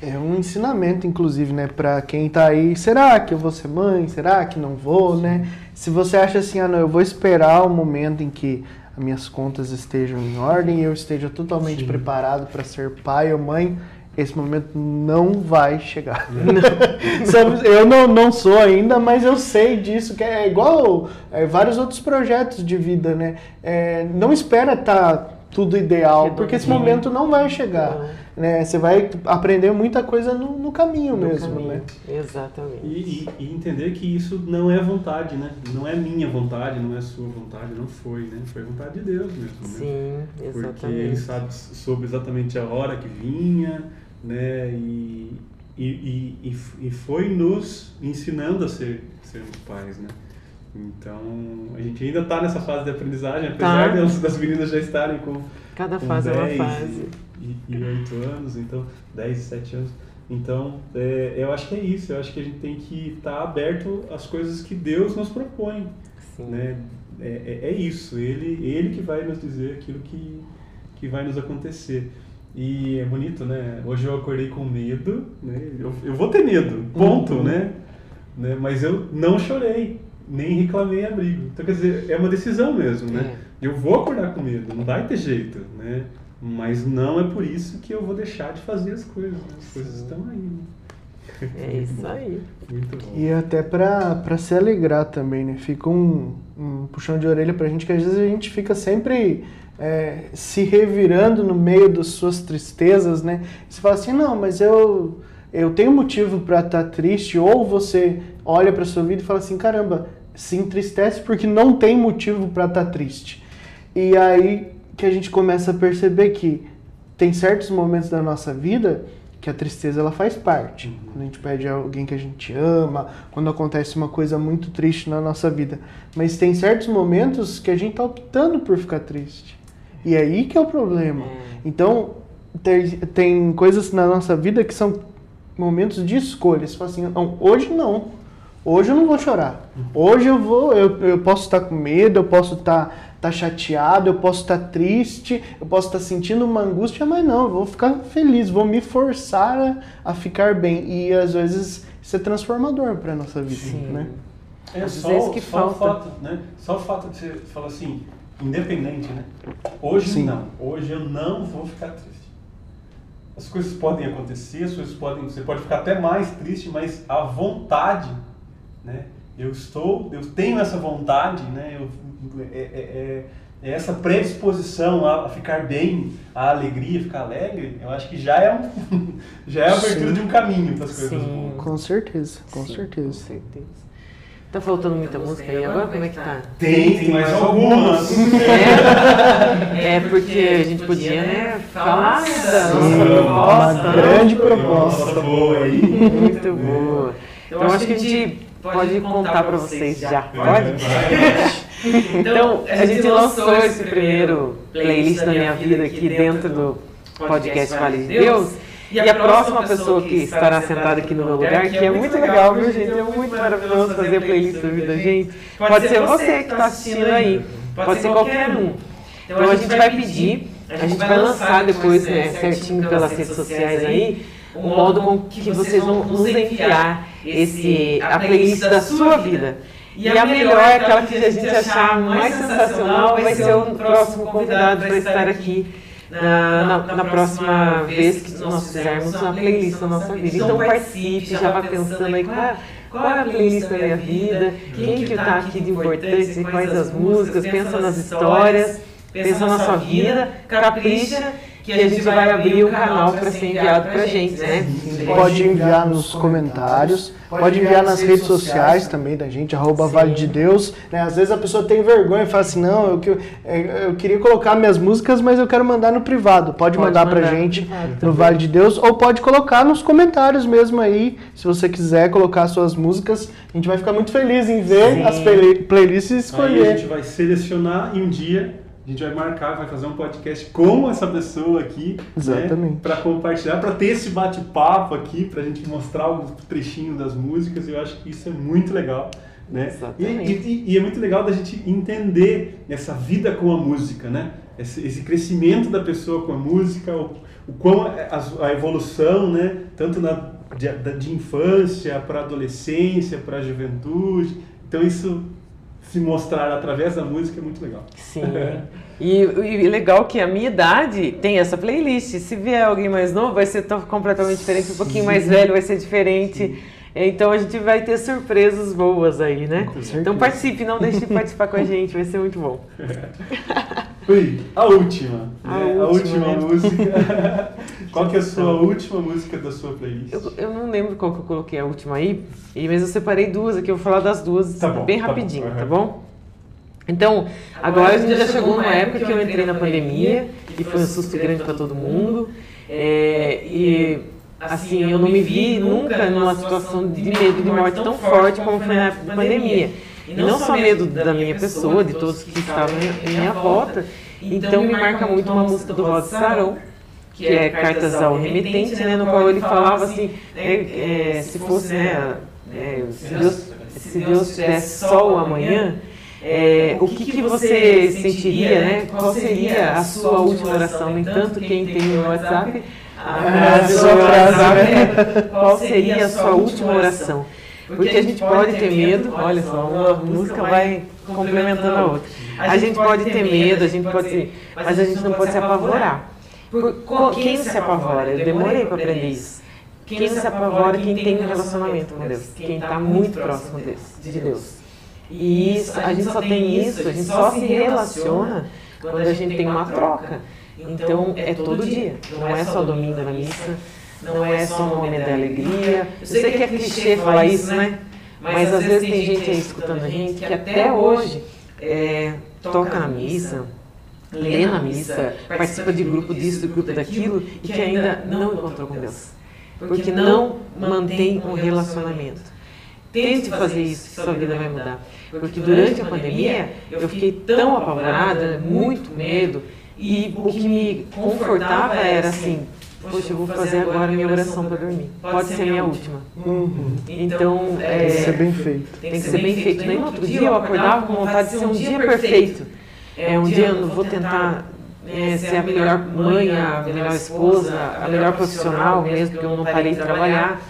É um ensinamento, inclusive, né, para quem tá aí. Será que eu vou ser mãe? Será que não vou, né? Se você acha assim, ah, não, eu vou esperar o momento em que as minhas contas estejam em ordem e eu esteja totalmente Sim. preparado para ser pai ou mãe, esse momento não vai chegar. [LAUGHS] Não. eu não, não sou ainda, mas eu sei disso, que é igual é, vários outros projetos de vida, né? É, não espera estar tá tudo ideal, porque esse momento não vai chegar. Né? Você vai aprender muita coisa no, no caminho no mesmo, caminho. né? Exatamente. E, e, e, entender que isso não é vontade, né? Não é minha vontade, não é sua vontade, não foi, né? Foi vontade de Deus mesmo, né? Sim, exatamente. Porque Ele sabe, soube exatamente a hora que vinha, né? E, e, e, e foi nos ensinando a ser, sermos pais, né? Então, a gente ainda está nessa fase de aprendizagem, apesar tá. das, das meninas já estarem com. Cada fase é uma fase e, oito anos, então 10, 7 anos. Então, é, eu acho que é isso. Eu acho que a gente tem que estar tá aberto às coisas que Deus nos propõe. Sim. Né? É, é, é, isso. Ele, ele que vai nos dizer aquilo que, que vai nos acontecer. E é bonito, né? Hoje eu acordei com medo, né? Eu, eu vou ter medo, ponto, uhum. né? né? Mas eu não chorei, nem reclamei abrigo. Então, quer dizer, é uma decisão mesmo, né? É. Eu vou acordar com medo, não vai ter jeito, né? Mas não é por isso que eu vou deixar de fazer as coisas. Né? As coisas estão aí. Né? É isso [LAUGHS] aí. Muito bom. E até para se alegrar também, né? Fica um, um puxão de orelha pra gente que às vezes a gente fica sempre é, se revirando no meio das suas tristezas, né? Você fala assim, não, mas eu, eu tenho motivo para estar tá triste. Ou você olha para sua vida e fala assim, caramba, se entristece porque não tem motivo para estar tá triste. E aí que a gente começa a perceber que tem certos momentos da nossa vida que a tristeza ela faz parte. Uhum. Quando a gente perde alguém que a gente ama, quando acontece uma coisa muito triste na nossa vida. Mas tem certos momentos que a gente está optando por ficar triste. E é aí que é o problema. É. Então, tem, tem coisas na nossa vida que são momentos de escolha. Você fala assim, não, hoje não. Hoje eu não vou chorar. Hoje eu vou, eu, eu posso estar com medo, eu posso estar tá chateado, eu posso estar tá triste, eu posso estar tá sentindo uma angústia, mas não, eu vou ficar feliz, vou me forçar a, a, ficar bem. E às vezes ser transformador para nossa vida, Sim. né? É Às só, que só falta. o fato, né? Só o fato de você falar assim, independente, né? Hoje Sim. não. Hoje eu não vou ficar triste. As coisas podem acontecer, as coisas podem, você pode ficar até mais triste, mas a vontade, né? Eu estou, eu tenho essa vontade, né? Eu, é, é, é, é essa predisposição a, ficar bem, a alegria, ficar alegre, eu acho que já é um, [LAUGHS] já é a abertura Sim. de um caminho para as coisas Sim. boas. Com certeza, com Sim, certeza. Com certeza. Tá faltando muita música aí agora? Como é que tá? Tem, tem mais algumas. [LAUGHS] É, é porque a gente podia, né, falar da nossa proposta. Uma grande proposta. boa aí. Muito boa. Então acho que a gente pode contar para vocês já. Pode? [LAUGHS] Então, a gente lançou esse primeiro playlist da minha vida aqui dentro do podcast Vale de Deus. E a, próxima pessoa que estará sentada aqui no meu lugar, que é muito legal, viu, gente? É muito maravilhoso fazer a playlist da vida, gente. Pode ser você que está assistindo aí, pode ser qualquer um. Então a gente vai pedir, a gente vai lançar depois, né, certinho pelas redes sociais aí, o modo com que vocês vão nos enviar esse, a playlist da sua vida. E a melhor, aquela que a gente achar mais sensacional, vai ser o próximo convidado para estar aqui na, na, na, próxima vez que nós fizermos uma playlist da nossa vida. Então participe, já vá pensando aí qual, qual é a playlist da minha vida, quem que está aqui de importante, quais as músicas, pensa nas histórias, pensa na sua vida, capricha que a gente vai abrir um canal para ser enviado para a gente, né? Pode enviar nos comentários, pode enviar nas redes sociais também da gente, arroba Vale de Deus. Né? Às vezes a pessoa tem vergonha e fala assim, não, eu, é, eu queria colocar minhas músicas, mas eu quero mandar no privado. Pode, pode mandar, mandar para a gente no Vale de Deus, ou pode colocar nos comentários mesmo aí, se você quiser colocar suas músicas. A gente vai ficar muito feliz em ver Sim. as play playlists e escolher. Aí a gente vai selecionar em um dia a gente vai marcar, vai fazer um podcast com essa pessoa aqui, né, Exatamente. Né, para compartilhar, para ter esse bate-papo aqui, para a gente mostrar alguns trechinhos das músicas. Eu acho que isso é muito legal. Né? E, e, e, é muito legal da gente entender essa vida com a música, né? Esse, esse crescimento da pessoa com a música, o, o quão a, a, evolução, né? Tanto na, de, de infância para adolescência, para a juventude. Então isso se mostrar através da música é muito legal. Sim. E, e legal que a minha idade tem essa playlist. Se vier alguém mais novo, vai ser completamente diferente. Um pouquinho mais velho vai ser diferente. Sim. Então a gente vai ter surpresas boas aí, né? Então participe, não deixe de participar com a gente, vai ser muito bom. [LAUGHS] Ui, a última. A, né? última, a última né? música. [LAUGHS] qual que é a sua última música da sua playlist? Eu, eu, não lembro qual que eu coloquei a última aí, mas eu separei duas aqui, eu vou falar das duas tá bom, bem tá rapidinho, bom. Uhum. tá bom? Então, agora a gente já chegou numa época que eu entrei na pandemia e foi um susto grande para todo mundo. É, e assim, eu não me vi nunca numa situação de medo de morte tão forte como foi na época da pandemia. E não só medo da minha pessoa, de todos que estavam em minha volta. Então me marca muito uma música do Rod Sarão, que é Cartas ao Remetente, né, no qual ele falava assim, é, é, se fosse, né, é, se, Deus, se Deus tivesse sol amanhã, é, o que, que você sentiria, né? Qual seria a sua última oração? No entanto, quem tem o WhatsApp qual seria a sua última oração? Porque a gente pode ter medo, olha só, uma música vai complementando a outra. A gente pode ter medo, a gente pode, mas a gente não pode se apavorar. Por, quem se apavora? Eu demorei para aprender isso. Quem se apavora é quem tem um relacionamento com Deus, quem está muito próximo de Deus. E isso, a gente só tem isso, a gente só se relaciona quando a gente tem uma troca. Então, é todo dia, não é só domingo na missa, não é só no momento da alegria. Eu sei que é clichê falar isso, né? Mas às vezes tem gente aí escutando a gente que até hoje é, toca na missa, lê na missa, participa de grupo disso, de grupo daquilo e que ainda não encontrou com Deus. Porque não mantém um relacionamento. Tente fazer isso, que sua vida vai mudar. Porque durante a pandemia eu fiquei tão apavorada, muito medo, e o que me confortava era assim, poxa, eu vou fazer agora minha oração para dormir. Pode ser a minha última. Uhum. Então, é, tem que ser bem feito. Tem que ser bem feito. Nem no outro dia eu acordava com vontade de ser um dia perfeito. É um dia eu vou tentar é, ser a melhor mãe, a melhor esposa, a melhor profissional, mesmo que eu não parei de trabalhar.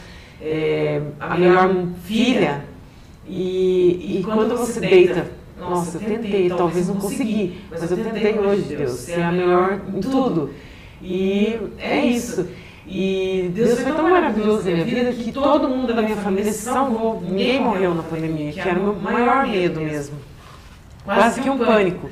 é, a melhor filha. E, e quando você deita, nossa, eu tentei, talvez não consegui, mas eu tentei hoje, Deus, ser a melhor em tudo. E é isso. E Deus foi tão maravilhoso na minha vida que todo mundo da minha família se salvou. Ninguém morreu na pandemia, que era o meu maior medo mesmo. Quase que um pânico.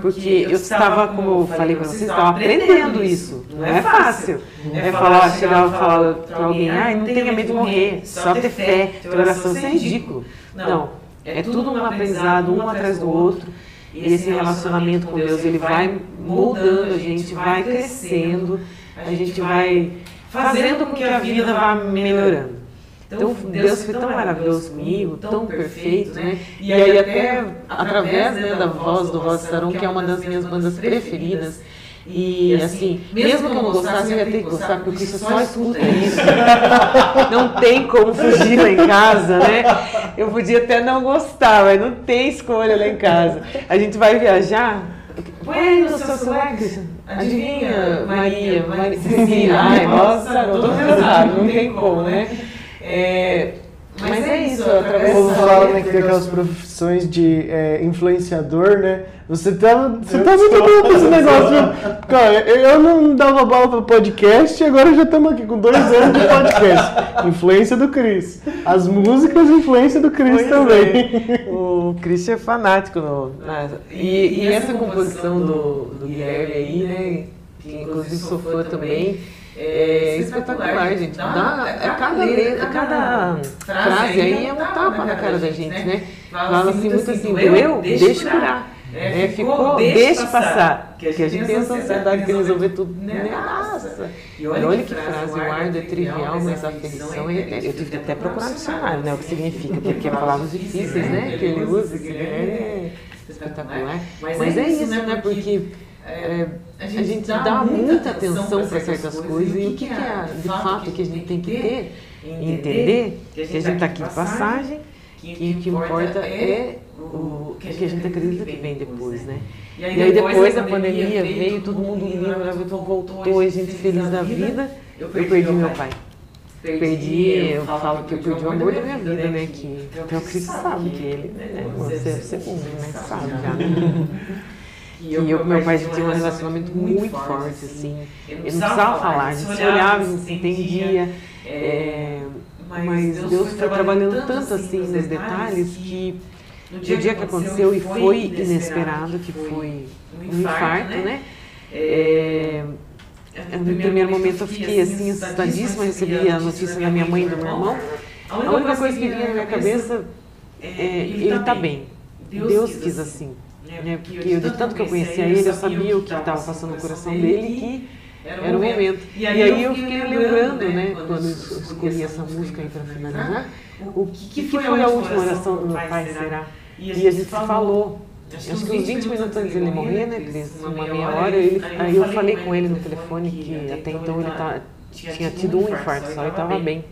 Porque eu estava, como eu falei para vocês, estava aprendendo isso. Não é fácil. É falar, chegar e falar para alguém, ah, não tenha medo de morrer, só ter fé, ter oração, isso é ridículo. Não, é tudo um aprendizado, um atrás do outro. E esse relacionamento com Deus, ele vai moldando a gente, vai crescendo, a gente vai fazendo com que a vida vá melhorando. Então, Deus foi tão maravilhoso comigo, tão perfeito, né? E aí até através né, da voz do Rosa Saron, que é uma das minhas bandas preferidas, e assim, mesmo que eu não gostasse, eu ia ter que gostar, porque o Cristo só escuta isso. [LAUGHS] Não tem como fugir lá em casa, né? Eu podia até não gostar, mas não tem escolha lá em casa. A gente vai viajar, Põe no seu celular, Adivinha, Maria, Maria Cecília. Ai, nossa, todo mundo sabe, não tem como, né? É, mas é isso, através O povo fala né, que tem aquelas profissões de é, influenciador, né? Você tá, você tá muito bom com esse negócio. Cara, eu não dava bola para podcast e agora já estamos aqui com dois anos de podcast. Influência do Cris. As músicas, influência do Cris pois também. É. O Cris é fanático. No, na, e, e, essa composição do, do Guilherme aí, né? Que inclusive sou fã também é, espetacular, gente. Dá, é cada letra, cada frase aí é um tapa na cara da gente, né? Fala assim, muito assim, doeu? Deixa curar. É, ficou, deixa passar. Que a gente tem essa ansiedade de resolver tudo. Né? Nossa! E olha que frase, o ardo é trivial, mas a afeição é Eu tive que até procurar no dicionário, né? O que significa, [LAUGHS] porque palavras difíceis, né? Que ele usa, que é espetacular. Mas é isso, né? Porque é, a, gente a gente dá muita atenção para certas coisas e o que, que é de fato que a gente tem que ter e entender que a gente está aqui de passagem e o que importa é o que a gente acredita que vem depois, né? E aí depois da pandemia veio, todo mundo lindo, maravilhoso, voltou, a gente feliz da vida, eu perdi meu pai. Perdi, eu falo que eu perdi o amor da minha vida, né? Que então o Cristo sabe que ele, né? Você é segundo, né? Sabe já. [LAUGHS] E eu, e meu pai tinha um relacionamento muito forte, assim. Eu não precisava falar, a gente se olhava, a gente se entendia. É, mas Deus foi trabalhando tanto assim nos detalhes que no dia que aconteceu e foi inesperado, que foi um infarto, né? É, no primeiro momento eu fiquei assim assustadíssima, recebi a notícia da minha mãe e do meu irmão. A única coisa que vinha na minha cabeça é, ele está bem. Deus quis assim. Né? Porque eu, de tanto que eu conhecia ele, eu sabia o que estava passando no coração dele que era o momento. E aí eu fiquei lembrando, né, quando eu escolhi essa música aí para finalizar, o que, que foi a última oração do meu pai, será? E a gente falou. Acho que uns 20 minutos antes dele morrer, né, Cris? Uma meia hora, ele, aí eu falei com ele no telefone que até então ele tá, tinha tido um infarto só e estava bem.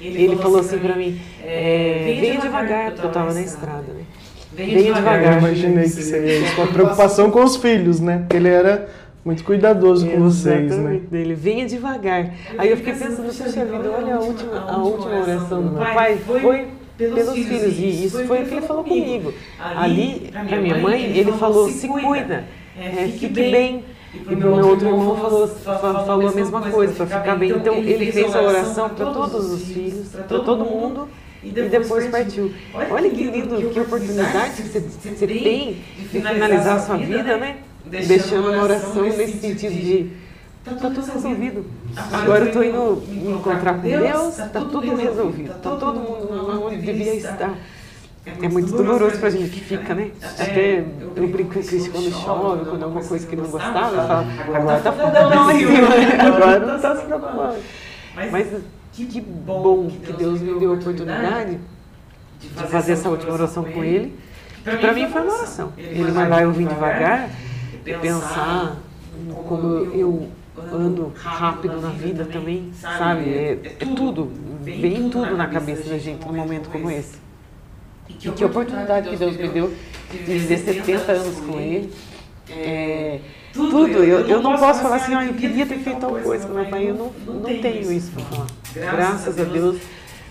Ele falou assim para mim, é, venha devagar, porque eu estava na estrada, né? Venha devagar. Eu imaginei que seria isso, com a preocupação com os filhos, né? Porque ele era muito cuidadoso com vocês, né? Dele, venha devagar. Aí eu fiquei pensando, puxa vida, olha a última, a última oração do meu pai foi pelos filhos. E isso foi o que ele falou comigo. Ali, para minha mãe, ele falou, se cuida, é, fique bem. E para o meu outro irmão falou, falou a mesma coisa, para ficar bem. Então ele fez a oração para todos os filhos, para todo mundo e depois, e depois partiu. Olha, Olha que lindo, que oportunidade que você, você tem de finalizar a sua vida, né? Deixando uma oração nesse sentido de Tá tudo, tá tudo resolvido. Agora eu estou indo me encontrar com Deus, está tudo resolvido. Está todo mundo onde devia estar. É muito doloroso para a gente que fica, né? Até eu brinco com o Cristo quando chove, quando é uma coisa que não gostava, eu falo, agora tá fogão lá em cima, agora não está se preocupando. Mas que, que bom que Deus me deu a oportunidade de fazer essa última oração com Ele. Que para mim foi uma oração. Ele mandar eu vir devagar, pensar como eu ando rápido na vida também, sabe? É, é tudo, vem tudo na cabeça da gente num momento como esse. E que oportunidade que Deus me deu de viver 70 anos com Ele É, tudo, eu, eu não posso falar assim, ah, eu queria ter feito tal coisa com meu pai, eu não, não tenho isso para falar. Graças a Deus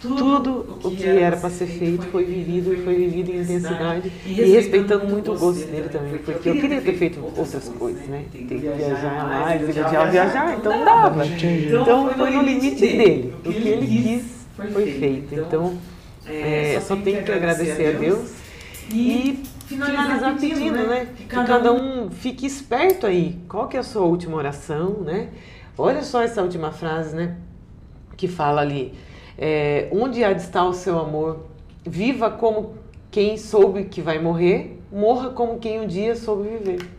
tudo o que era para ser feito foi vivido e foi vivido em intensidade e respeitando muito o gosto dele também, porque eu queria ter feito outras coisas, né? Tem que viajar mais, ele odiava viajar, então não dava. Então foi no limite dele. O que ele quis foi feito. Então é, só tenho que agradecer a Deus e finalizar pedindo, né? Que cada um fique esperto aí. Qual que é a sua última oração, né? Olha só essa última frase, né? Que fala ali é, onde há de estar o seu amor? Viva como quem soube que vai morrer, morra como quem um dia soube viver.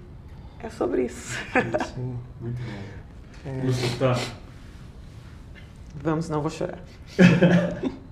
É sobre isso. Sim, muito bom. É... Vamos, não vou chorar. [LAUGHS]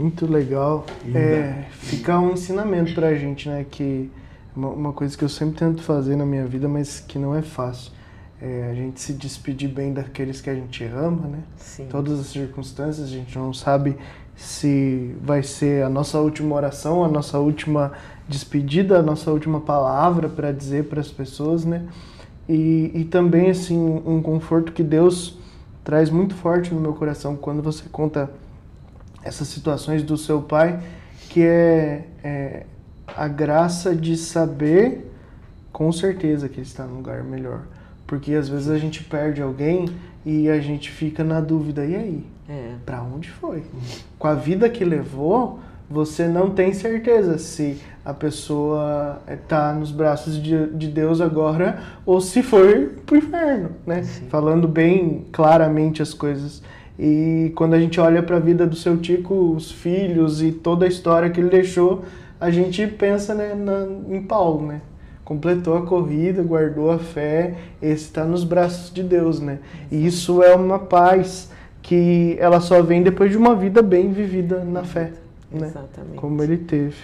Muito legal. É, fica um ensinamento pra gente, né? Que uma, uma, coisa que eu sempre tento fazer na minha vida, mas que não é fácil. É a gente se despedir bem daqueles que a gente ama, né? Sim. Todas as circunstâncias, a gente não sabe se vai ser a nossa última oração, a nossa última despedida, a nossa última palavra para dizer para as pessoas, né? E, e também, assim, um conforto que Deus traz muito forte no meu coração quando você conta essas situações do seu pai, que é, é a graça de saber com certeza que ele está no lugar melhor. Porque às vezes a gente perde alguém e a gente fica na dúvida, e aí? É. Para onde foi? Com a vida que levou, você não tem certeza se a pessoa está nos braços de, de Deus agora ou se foi pro inferno, né? Sim. Falando bem claramente as coisas. E quando a gente olha para a vida do seu Tico, os filhos e toda a história que ele deixou, a gente pensa né, na, em Paulo, né? Completou a corrida, guardou a fé, esse está nos braços de Deus, né? E isso é uma paz que ela só vem depois de uma vida bem vivida na fé, né? Exatamente. Como ele teve.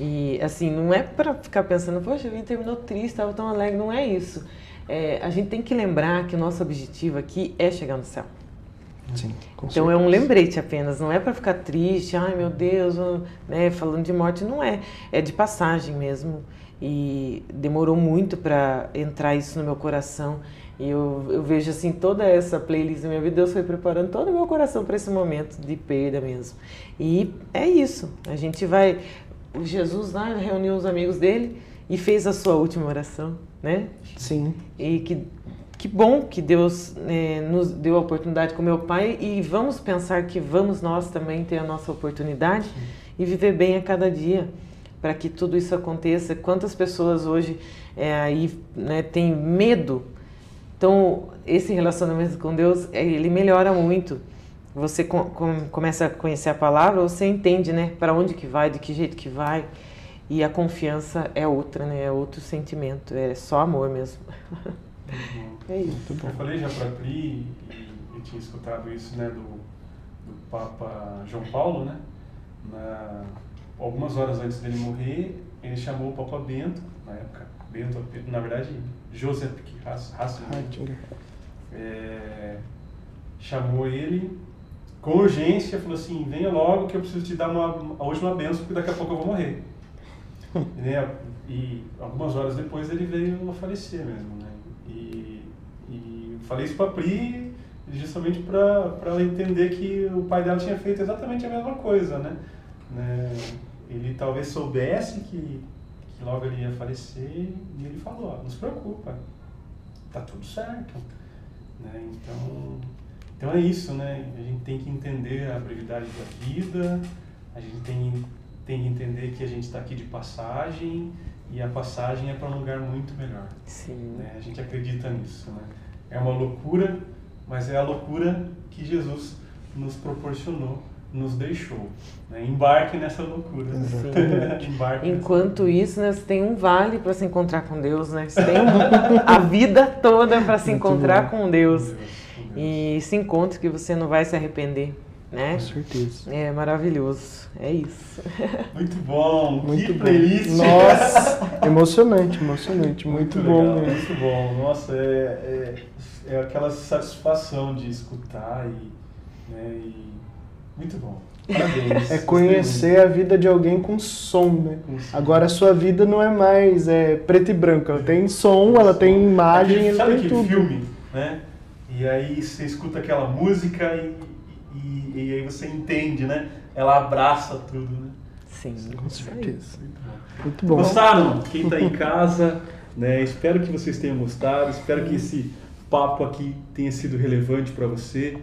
E assim, não é para ficar pensando, poxa, vida terminou triste, estava tão alegre, não é isso. É, a gente tem que lembrar que o nosso objetivo aqui é chegar no céu. Sim, então certeza. é um lembrete apenas, não é para ficar triste, ai meu Deus, né, falando de morte, não é, é de passagem mesmo. E demorou muito para entrar isso no meu coração. E eu, eu vejo assim toda essa playlist da minha vida, Deus foi preparando todo o meu coração para esse momento de perda mesmo. E é isso, a gente vai. Jesus lá reuniu os amigos dele e fez a sua última oração, né? Sim. E que que bom que Deus é, nos deu a oportunidade com meu pai e vamos pensar que vamos nós também ter a nossa oportunidade Sim. e viver bem a cada dia para que tudo isso aconteça. Quantas pessoas hoje é, aí né, têm medo? Então esse relacionamento com Deus é, ele melhora muito. Você com, com, começa a conhecer a palavra, você entende, né, para onde que vai, de que jeito que vai e a confiança é outra, né, é outro sentimento, é só amor mesmo. [LAUGHS] É isso. Eu falei já para a Pri, e eu tinha escutado isso né, do, do Papa João Paulo, né? Na, algumas horas antes dele morrer, ele chamou o Papa Bento, na época, Bento, na verdade, Joseph Ratzinger, é, chamou ele com urgência, falou assim, venha logo que eu preciso te dar uma, a última benção, porque daqui a pouco eu vou morrer. [LAUGHS] e, né, e algumas horas depois ele veio a falecer mesmo, né? E, e falei isso para Pri justamente para ela entender que o pai dela tinha feito exatamente a mesma coisa, né? né? Ele talvez soubesse que, que logo ele ia falecer e ele falou, não se preocupa, tá tudo certo. Né? Então, então é isso, né? A gente tem que entender a brevidade da vida, a gente tem, tem que entender que a gente está aqui de passagem e a passagem é para um lugar muito melhor. Sim. Né? A gente acredita nisso, né? É uma loucura, mas é a loucura que Jesus nos proporcionou, nos deixou. Né? Embarque nessa loucura. [LAUGHS] Embarque Enquanto nessa... isso, né, você tem um vale para se encontrar com Deus, né? Você tem a vida toda para se encontrar com Deus. com Deus. E se encontre que você não vai se arrepender. Né? Com certeza. É maravilhoso. É isso. [LAUGHS] Muito bom. Muito que playlist. Nossa, [LAUGHS] emocionante, emocionante. Muito, muito bom. Legal, muito bom. Nossa, é, é, é, aquela satisfação de escutar e, né, e muito bom. Parabéns. [LAUGHS] É conhecer a vida de alguém com som, né? Agora a sua vida não é mais é, preto e branco. Ela tem som, ela tem imagem, Aquele, ela sabe tem aquele tudo. filme, né? E aí você escuta aquela música e, e, aí você entende, né? Ela abraça tudo, né? Sim, com certeza. Muito bom. Muito bom. Gostaram? Quem está em casa, né? Espero que vocês tenham gostado. Espero que esse papo aqui tenha sido relevante para você.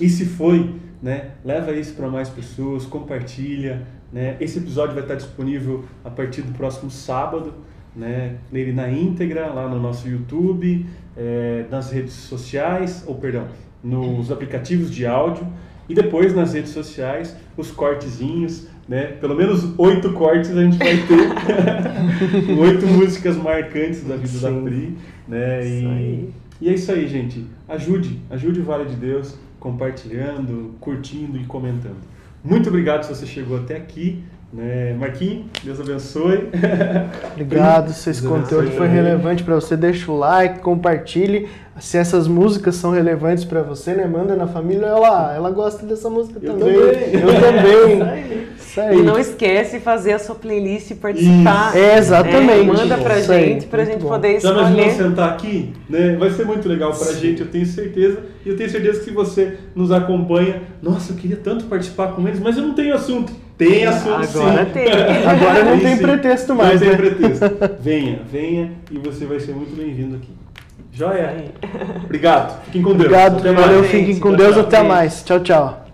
E se foi, né? Leva isso para mais pessoas, compartilha, né? Esse episódio vai estar disponível a partir do próximo sábado, né? Nele na íntegra lá no nosso YouTube, é, nas redes sociais, ou perdão, nos aplicativos de áudio e depois nas redes sociais os cortezinhos, né? Pelo menos oito cortes a gente vai ter, [LAUGHS] oito músicas marcantes da vida Sim. da Pri, né? E, e é isso aí, gente. Ajude, ajude o Vale de Deus compartilhando, curtindo e comentando. Muito obrigado se você chegou até aqui. Né? Marquinhos, Deus abençoe. [LAUGHS] Obrigado, se esse Deus conteúdo foi relevante para você, deixa o like, compartilhe. Se essas músicas são relevantes para você, né? Manda na família, ela, ela gosta dessa música Eu também. também. Eu também. [LAUGHS] Isso aí. E não esquece de fazer a sua playlist e participar. Isso. É, exatamente. É, manda pra Isso aí, gente, pra muito gente bom. poder Já imaginou escolher. sentar aqui? Né? Vai ser muito legal pra gente, eu tenho certeza. E eu tenho certeza que se você nos acompanha, nossa, eu queria tanto participar com eles, mas eu não tenho assunto. Tem assunto Agora sim. tem. [LAUGHS] Agora não tem sim. pretexto mais, Não tem né? pretexto. [LAUGHS] Venha, venha e você vai ser muito bem-vindo aqui. Joia? Obrigado. Fiquem com Deus. Obrigado, valeu, fiquem com Deus, até mais. Tchau, tchau.